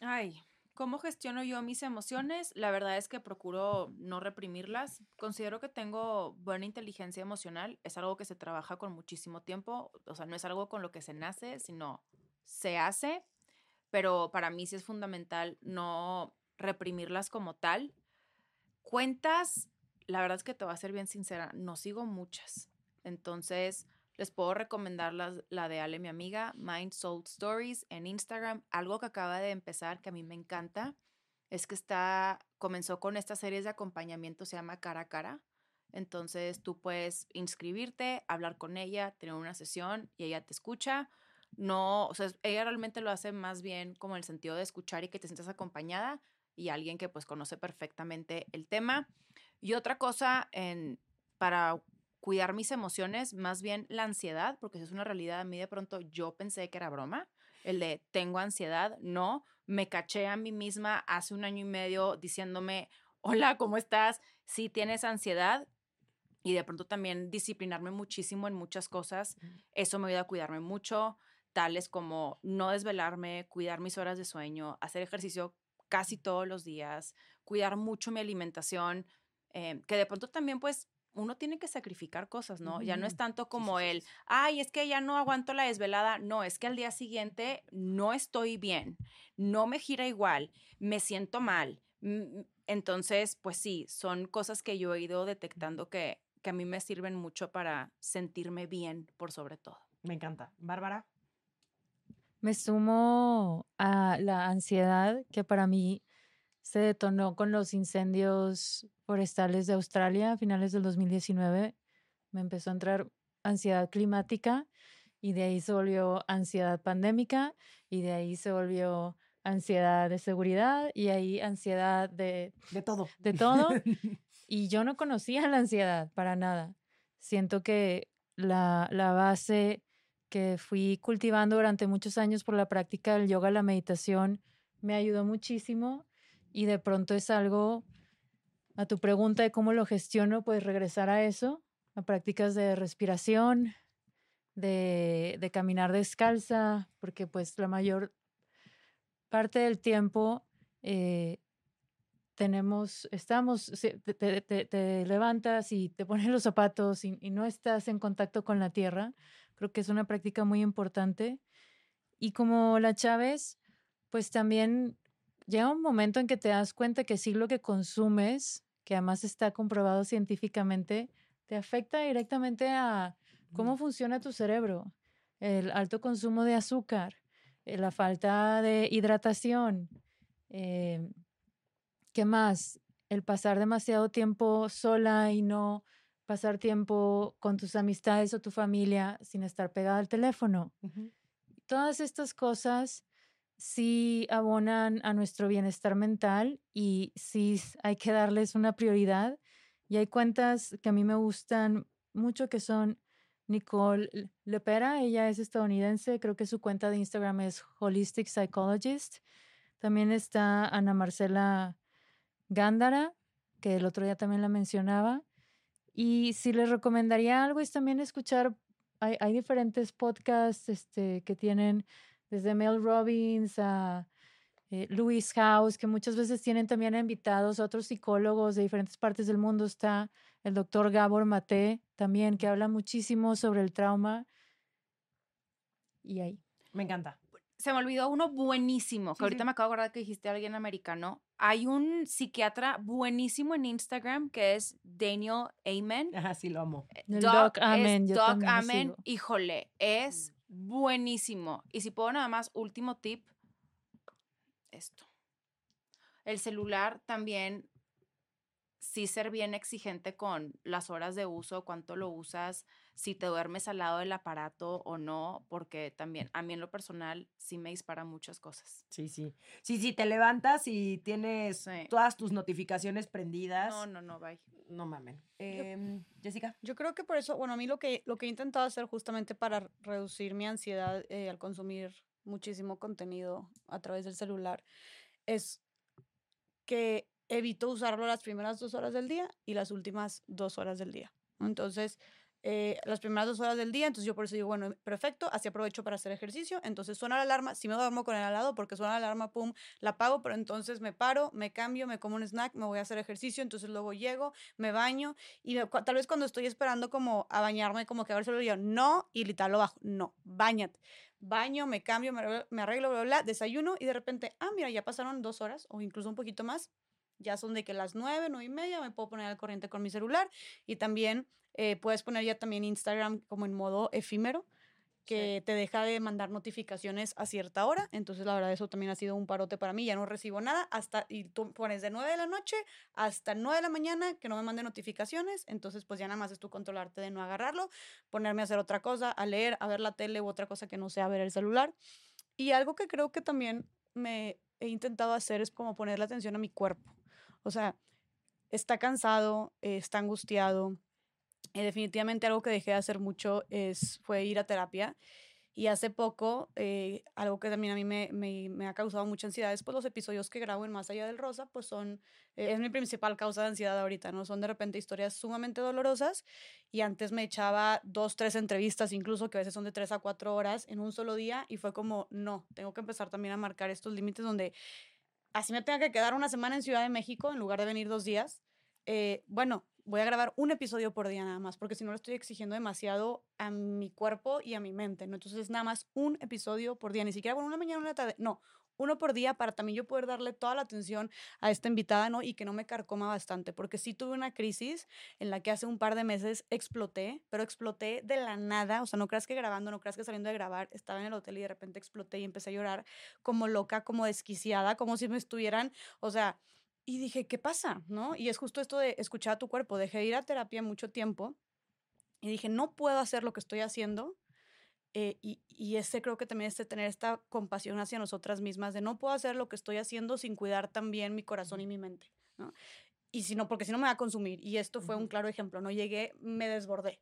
Ay, ¿cómo gestiono yo mis emociones? La verdad es que procuro no reprimirlas. Considero que tengo buena inteligencia emocional. Es algo que se trabaja con muchísimo tiempo. O sea, no es algo con lo que se nace, sino se hace. Pero para mí sí es fundamental no reprimirlas como tal. Cuentas, la verdad es que te voy a ser bien sincera, no sigo muchas. Entonces, les puedo recomendar las- la, de Ale, mi amiga, Mind Soul Stories en Instagram. Algo que acaba de empezar que a mí me encanta es que está, comenzó con estas series de acompañamiento, se llama Cara a Cara. Entonces tú puedes inscribirte, hablar con ella, tener una sesión y ella te escucha. No, o sea, ella realmente lo hace más bien como en el sentido de escuchar y que te sientas acompañada y alguien que pues conoce perfectamente el tema. Y otra cosa en, para cuidar mis emociones, más bien la ansiedad, porque eso es una realidad. A mí de pronto yo pensé que era broma el de tengo ansiedad, no, me caché a mí misma hace un año y medio diciéndome, hola, ¿cómo estás? Si tienes ansiedad, y de pronto también disciplinarme muchísimo en muchas cosas. Eso me ayuda a cuidarme mucho, tales como no desvelarme, cuidar mis horas de sueño, hacer ejercicio casi todos los días, cuidar mucho mi alimentación, eh, que de pronto también pues uno tiene que sacrificar cosas, ¿no? Ya no es tanto como el, ay, es que ya no aguanto la desvelada, no, es que al día siguiente no estoy bien, no me gira igual, me siento mal. Entonces, pues sí, son cosas que yo he ido detectando que, que a mí me sirven mucho para sentirme bien por sobre todo. Me encanta. Bárbara. Me sumo a la ansiedad que para mí se detonó con los incendios forestales de Australia a finales del 2019. Me empezó a entrar ansiedad climática y de ahí se volvió ansiedad pandémica y de ahí se volvió ansiedad de seguridad y ahí ansiedad de... De todo. De todo. Y yo no conocía la ansiedad para nada. Siento que la, la base que fui cultivando durante muchos años por la práctica del yoga, la meditación, me ayudó muchísimo y de pronto es algo, a tu pregunta de cómo lo gestiono, pues regresar a eso, a prácticas de respiración, de, caminar descalza, porque pues la mayor parte del tiempo eh, tenemos, estamos, te, levantas y te pones los zapatos y, no estás en contacto con la tierra. Creo que es una práctica muy importante. Y como la Chávez, pues también llega un momento en que te das cuenta que sí lo que consumes, que además está comprobado científicamente, te afecta directamente a cómo funciona tu cerebro. El alto consumo de azúcar, eh, la falta de hidratación, eh, ¿Qué más? El pasar demasiado tiempo sola y no pasar tiempo con tus amistades o tu familia sin estar pegada al teléfono. Todas estas cosas sí abonan a nuestro bienestar mental y sí hay que darles una prioridad. Y hay cuentas que a mí me gustan mucho que son Nicole Lepera, ella es estadounidense, creo que su cuenta de Instagram es Holistic Psychologist. También está Ana Marcela Gándara, que el otro día también la mencionaba. Y si les recomendaría algo es también escuchar, hay, hay diferentes podcasts este, que tienen desde Mel Robbins a eh, Louis House, que muchas veces tienen también invitados a otros psicólogos de diferentes partes del mundo. Está el doctor Gabor Mate también, que habla muchísimo sobre el trauma. Y ahí. Me encanta se me olvidó uno buenísimo, que ahorita me acabo de acordar que dijiste a alguien americano. Hay un psiquiatra buenísimo en Instagram que es Daniel Amen. Ajá, sí, lo amo. Eh, Doc, Amen. Doc Amen, híjole, es mm. Buenísimo. Y si puedo nada más, último tip, esto. El celular también sí ser bien exigente con las horas de uso, cuánto lo usas, si te duermes al lado del aparato o no, porque también a mí en lo personal sí me dispara muchas cosas. Sí, sí. Sí, sí, te levantas y tienes todas tus notificaciones prendidas. No, no, no, bye. No mamen. Em, Jessica. Yo creo que por eso, bueno, a mí lo que, lo que he intentado hacer justamente para reducir mi ansiedad eh, al consumir muchísimo contenido a través del celular es que evito usarlo las primeras dos horas del día y las últimas dos horas del día. Entonces, eh, las primeras dos horas del día, entonces yo por eso digo, bueno, perfecto, así aprovecho para hacer ejercicio, entonces suena la alarma, si me duermo con el al lado porque suena la alarma, pum, la apago, pero entonces me paro, me cambio, me como un snack, me voy a hacer ejercicio, entonces luego llego, me baño y tal vez cuando estoy esperando como a bañarme, como que a ver si lo digo, no, y literal lo bajo, no, bañate. Baño, me cambio, me, me arreglo, bla, bla, desayuno y de repente, ah, mira, ya pasaron dos horas o incluso un poquito más, ya son de que las nueve, nueve y media me puedo poner al corriente con mi celular y también eh, puedes poner ya también Instagram como en modo efímero que te deja de mandar notificaciones a cierta hora. Entonces, la verdad, eso también ha sido un parote para mí. Ya no recibo nada hasta, y tú pones de 9 de la noche hasta 9 de la mañana que no me mande notificaciones. Entonces, pues ya nada más es tú controlarte de no agarrarlo, ponerme a hacer otra cosa, a leer, a ver la tele u otra cosa que no sea ver el celular. Y algo que creo que también me he intentado hacer es como poner la atención a mi cuerpo. O sea, está cansado, está angustiado. Y definitivamente algo que dejé de hacer mucho es, fue ir a terapia. Y hace poco, eh, algo que también a mí me, me, ha causado mucha ansiedad es pues los episodios que grabo en Más Allá del Rosa, pues son, eh, es mi principal causa de ansiedad ahorita, ¿no? Son de repente historias sumamente dolorosas y antes me echaba dos, tres entrevistas, incluso que a veces son de tres a cuatro horas en un solo día y fue como, no, tengo que empezar también a marcar estos límites donde así me tenga que quedar una semana en Ciudad de México en lugar de venir dos días. eh, bueno, voy a grabar un episodio por día nada más, porque si no lo estoy exigiendo demasiado a mi cuerpo y a mi mente, ¿no? Entonces, nada más un episodio por día, ni siquiera, bueno, una mañana, una tarde, no, uno por día para también yo poder darle toda la atención a esta invitada, ¿no? Y que no me carcoma bastante, porque sí tuve una crisis en la que hace un par de meses exploté, pero exploté de la nada, o sea, no creas que grabando, no creas que saliendo de grabar, estaba en el hotel y de repente exploté y empecé a llorar como loca, como desquiciada, como si me estuvieran, o sea, y dije, ¿qué pasa? ¿No? Y es justo esto de escuchar a tu cuerpo. Dejé de ir a terapia mucho tiempo y dije, no puedo hacer lo que estoy haciendo. eh, y, y ese creo que también es de tener esta compasión hacia nosotras mismas, de no puedo hacer lo que estoy haciendo sin cuidar también mi corazón y mi mente, ¿no? Y si no, porque si no me va a consumir. Y esto fue un claro ejemplo, ¿no? Llegué, me desbordé.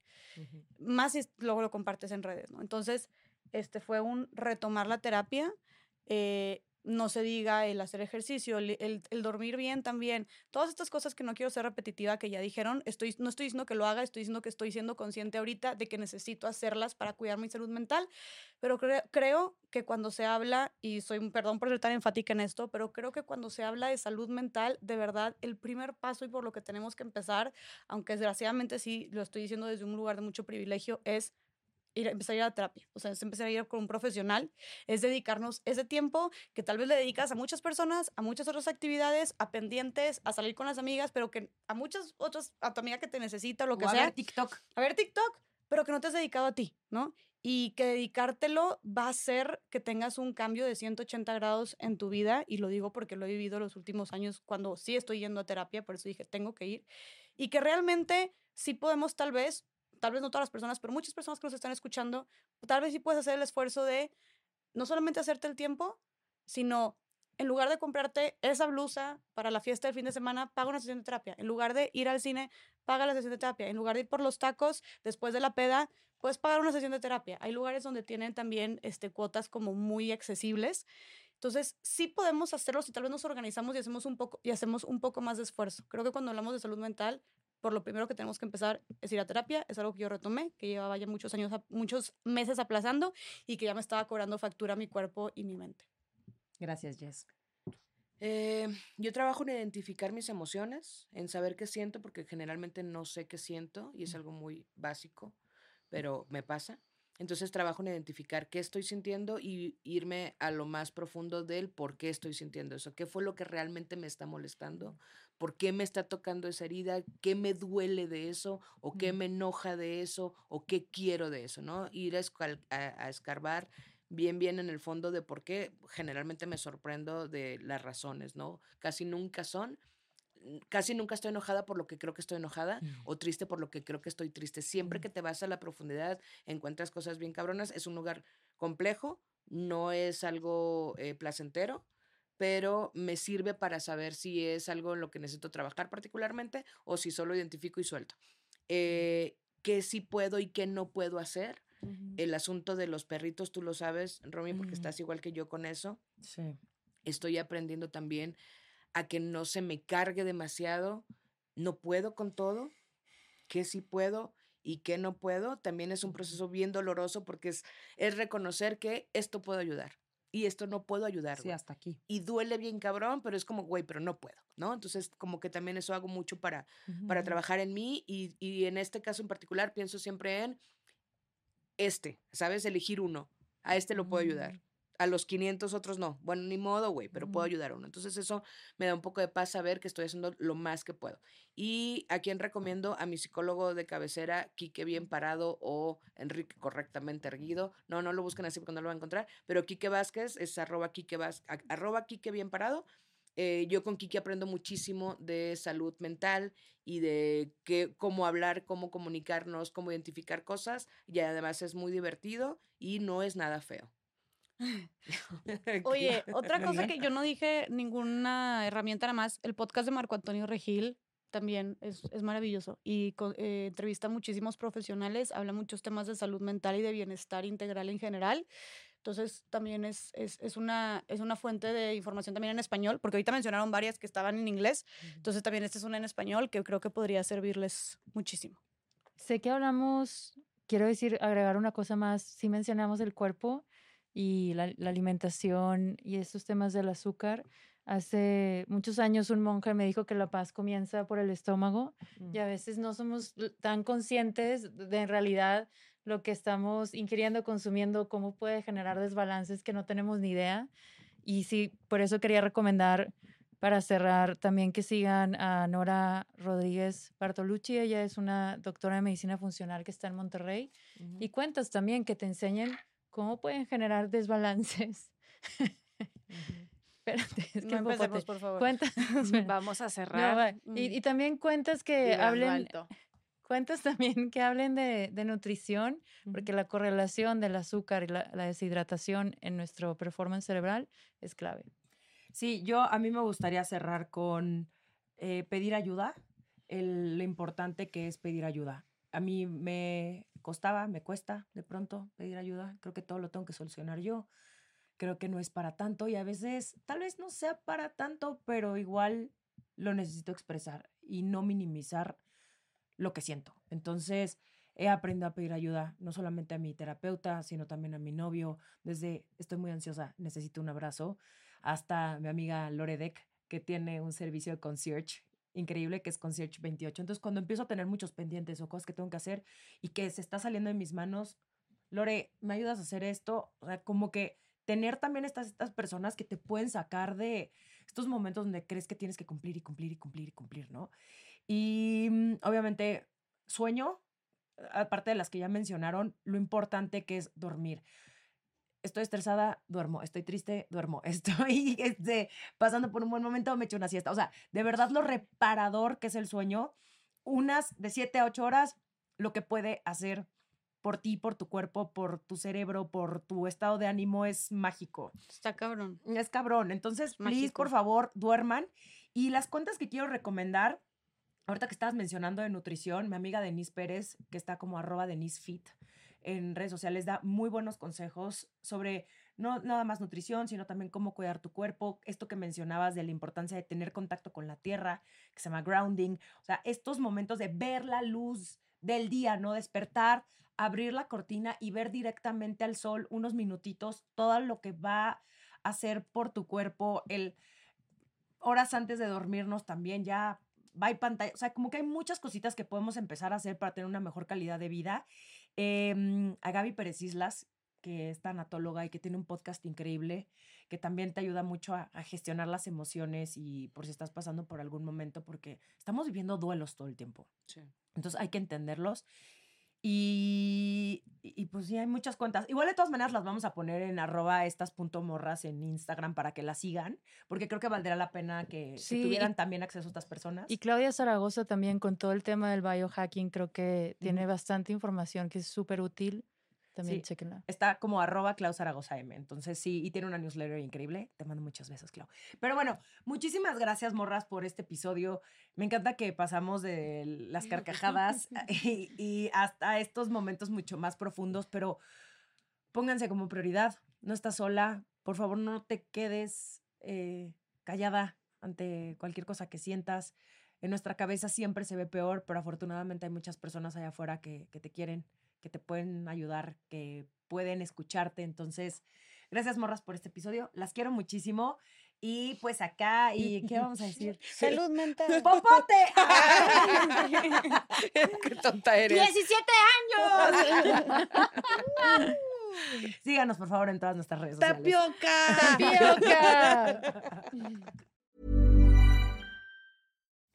Más si luego lo compartes en redes, ¿no? Entonces, este fue un retomar la terapia. eh, no se diga el hacer ejercicio, el, el- dormir bien también. Todas estas cosas que no quiero ser repetitiva, que ya dijeron, estoy, no estoy diciendo que lo haga, estoy diciendo que estoy siendo consciente ahorita de que necesito hacerlas para cuidar mi salud mental, pero cre- creo que cuando se habla, y soy, perdón por ser tan enfática en esto, pero creo que cuando se habla de salud mental, de verdad, el primer paso y por lo que tenemos que empezar, aunque desgraciadamente sí lo estoy diciendo desde un lugar de mucho privilegio, es ir, empezar a ir a terapia, o sea, es empezar a ir con un profesional, es dedicarnos ese tiempo que tal vez le dedicas a muchas personas, a muchas otras actividades, a pendientes, a salir con las amigas, pero que a muchas otras, a tu amiga que te necesita, lo que O a sea, ver TikTok. a ver TikTok, pero que no te has dedicado a ti, ¿no? Y que dedicártelo va a hacer que tengas un cambio de 180 grados en tu vida, y lo digo porque lo he vivido los últimos años cuando sí estoy yendo a terapia, por eso dije, tengo que ir, y que realmente sí podemos tal vez, tal vez no todas las personas, pero muchas personas que nos están escuchando, tal vez sí puedes hacer el esfuerzo de no solamente hacerte el tiempo, sino en lugar de comprarte esa blusa para la fiesta del fin de semana, paga una sesión de terapia. En lugar de ir al cine, paga la sesión de terapia. En lugar de ir por los tacos después de la peda, puedes pagar una sesión de terapia. Hay lugares donde tienen también este, cuotas como muy accesibles. Entonces, sí podemos hacerlo si tal vez nos organizamos y hacemos un poco, y hacemos un poco más de esfuerzo. Creo que cuando hablamos de salud mental, por lo primero que tenemos que empezar es ir a terapia. Es algo que yo retomé, que llevaba ya muchos años, muchos meses aplazando y que ya me estaba cobrando factura mi cuerpo y mi mente. Gracias, Jess. Eh, yo trabajo en identificar mis emociones, en saber qué siento, porque generalmente no sé qué siento y es algo muy básico, pero me pasa. Entonces trabajo en identificar qué estoy sintiendo y irme a lo más profundo del por qué estoy sintiendo eso, qué fue lo que realmente me está molestando, por qué me está tocando esa herida, qué me duele de eso, o qué me enoja de eso, o qué quiero de eso, ¿no? Ir a, a- a escarbar bien, bien en el fondo de por qué generalmente me sorprendo de las razones, ¿no? Casi nunca son, mm, casi nunca estoy enojada por lo que creo que estoy enojada o triste por lo que creo que estoy triste. Siempre que te vas a la profundidad encuentras cosas bien cabronas. Es un lugar complejo, no es algo eh, placentero, pero me sirve para saber si es algo en lo que necesito trabajar particularmente o si solo identifico y suelto. Eh, ¿Qué sí puedo y qué no puedo hacer? El asunto de los perritos, tú lo sabes, Romy, porque estás igual que yo con eso. Sí. Estoy aprendiendo también a que no se me cargue demasiado. No puedo con todo. ¿Qué sí puedo y qué no puedo? También es un proceso bien doloroso porque es, es reconocer que esto puedo ayudar y esto no puedo ayudar. Sí, hasta aquí. Y duele bien cabrón, pero es como, güey, pero no puedo, ¿no? Entonces, como que también eso hago mucho para, para trabajar en mí y, y en este caso en particular pienso siempre en este, ¿sabes? Elegir uno. A este lo puedo ayudar. A los 500 otros no. Bueno, ni modo, güey, pero puedo ayudar a uno. Entonces eso me da un poco de paz saber que estoy haciendo lo más que puedo. Y a quien recomiendo a mi psicólogo de cabecera, Quique Bien Parado o Enrique Correctamente Erguido. No, no lo busquen así porque no lo van a encontrar. Pero Quique Vázquez es arroba Quique, a- arroba Quique Bien Parado. Eh, yo con Kiki aprendo muchísimo de salud mental y de qué, cómo hablar, cómo comunicarnos, cómo identificar cosas. Y además es muy divertido y no es nada feo. Oye, otra cosa que yo no dije ninguna herramienta nada más, el podcast de Marco Antonio Regil también es, es maravilloso. Y eh, entrevista a muchísimos profesionales, habla muchos temas de salud mental y de bienestar integral en general. Entonces también es, es, es una, es una fuente de información también en español, porque ahorita mencionaron varias que estaban en inglés. Entonces también esta es una en español que creo que podría servirles muchísimo. Sé que hablamos, quiero decir, agregar una cosa más, sí mencionamos el cuerpo y la, la alimentación y estos temas del azúcar. Hace muchos años un monje me dijo que la paz comienza por el estómago y a veces no somos tan conscientes de en realidad lo que estamos ingiriendo, consumiendo, cómo puede generar desbalances que no tenemos ni idea. Y sí, por eso quería recomendar para cerrar también que sigan a Nora Rodríguez Bartolucci. Ella es una doctora de medicina funcional que está en Monterrey. Y cuentas también que te enseñen cómo pueden generar desbalances. Espérate, es que No empecemos, por favor. Cuentas. Vamos a No, cerrar. va. y, y también cuentas que hablen, alto. cuentas también que hablen de, de nutrición, porque la correlación del azúcar y la, la deshidratación en nuestro performance cerebral es clave. Sí, yo a mí me gustaría cerrar con eh, pedir ayuda, el- lo importante que es pedir ayuda. A mí me costaba, me cuesta de pronto pedir ayuda. Creo que todo lo tengo que solucionar yo. Creo que no es para tanto y a veces tal vez no sea para tanto, pero igual lo necesito expresar y no minimizar lo que siento. Entonces, he aprendido a pedir ayuda, no solamente a mi terapeuta, sino también a mi novio. Desde estoy muy ansiosa, necesito un abrazo, hasta mi amiga Loredec, que tiene un servicio de concierge increíble, que es Concierge 28. Entonces, cuando empiezo a tener muchos pendientes o cosas que tengo que hacer y que se está saliendo de mis manos, Lore, ¿me ayudas a hacer esto? O sea, como que tener también estas, estas personas que te pueden sacar de estos momentos donde crees que tienes que cumplir y cumplir y cumplir y cumplir, ¿no? Y mm, obviamente, sueño, aparte de las que ya mencionaron, lo importante que es dormir. Estoy estresada, duermo. Estoy triste, duermo. Estoy este, pasando por un buen momento, me echo una siesta. O sea, de verdad lo reparador que es el sueño, unas de 7 a 8 horas, lo que puede hacer por ti, por tu cuerpo, por tu cerebro, por tu estado de ánimo es mágico. Está cabrón. Es cabrón. Entonces, please, mágico. por favor, duerman. Y las cuentas que quiero recomendar, ahorita que estabas mencionando de nutrición, mi amiga Denise Pérez, que está como arroba Denise Fit en redes sociales, da muy buenos consejos sobre no nada más nutrición, sino también cómo cuidar tu cuerpo. Esto que mencionabas de la importancia de tener contacto con la tierra, que se llama grounding. O sea, estos momentos de ver la luz del día, ¿no? Despertar, abrir la cortina y ver directamente al sol unos minutitos, todo lo que va a hacer por tu cuerpo, el horas antes de dormirnos también ya va pantalla, o sea, como que hay muchas cositas que podemos empezar a hacer para tener una mejor calidad de vida. Em, a Gaby Pérez Islas, que es tanatóloga y que tiene un podcast increíble, que también te ayuda mucho a, a gestionar las emociones y por si estás pasando por algún momento, porque estamos viviendo duelos todo el tiempo. Sí. Entonces hay que entenderlos. Y, pues sí, hay muchas cuentas. Igual de todas maneras las vamos a poner en arroba estas punto morras en Instagram para que las sigan, porque creo que valdría la pena que, que Sí, y- tuvieran también acceso a estas personas. Y Claudia Zaragoza también con todo el tema del biohacking, creo que tiene bastante información que es súper útil. También Sí. chequenla. Está como arroba Clau Zaragoza M. Entonces sí, y tiene una newsletter increíble. Te mando muchos besos, Clau. Pero bueno, muchísimas gracias, morras, por este episodio. Me encanta que pasamos de las carcajadas y, y hasta estos momentos mucho más profundos, pero pónganse como prioridad. No estás sola. Por favor, no te quedes eh, callada ante cualquier cosa que sientas. En nuestra cabeza siempre se ve peor, pero afortunadamente hay muchas personas allá afuera que, que te quieren, que te pueden ayudar, que pueden escucharte. Entonces, gracias, morras, por este episodio. Las quiero muchísimo. Y pues acá, ¿y qué vamos a decir? Salud mental. ¡Popote! Qué tonta eres. ¡17 años! Síganos, por favor, en todas nuestras redes sociales. ¡Tapioca!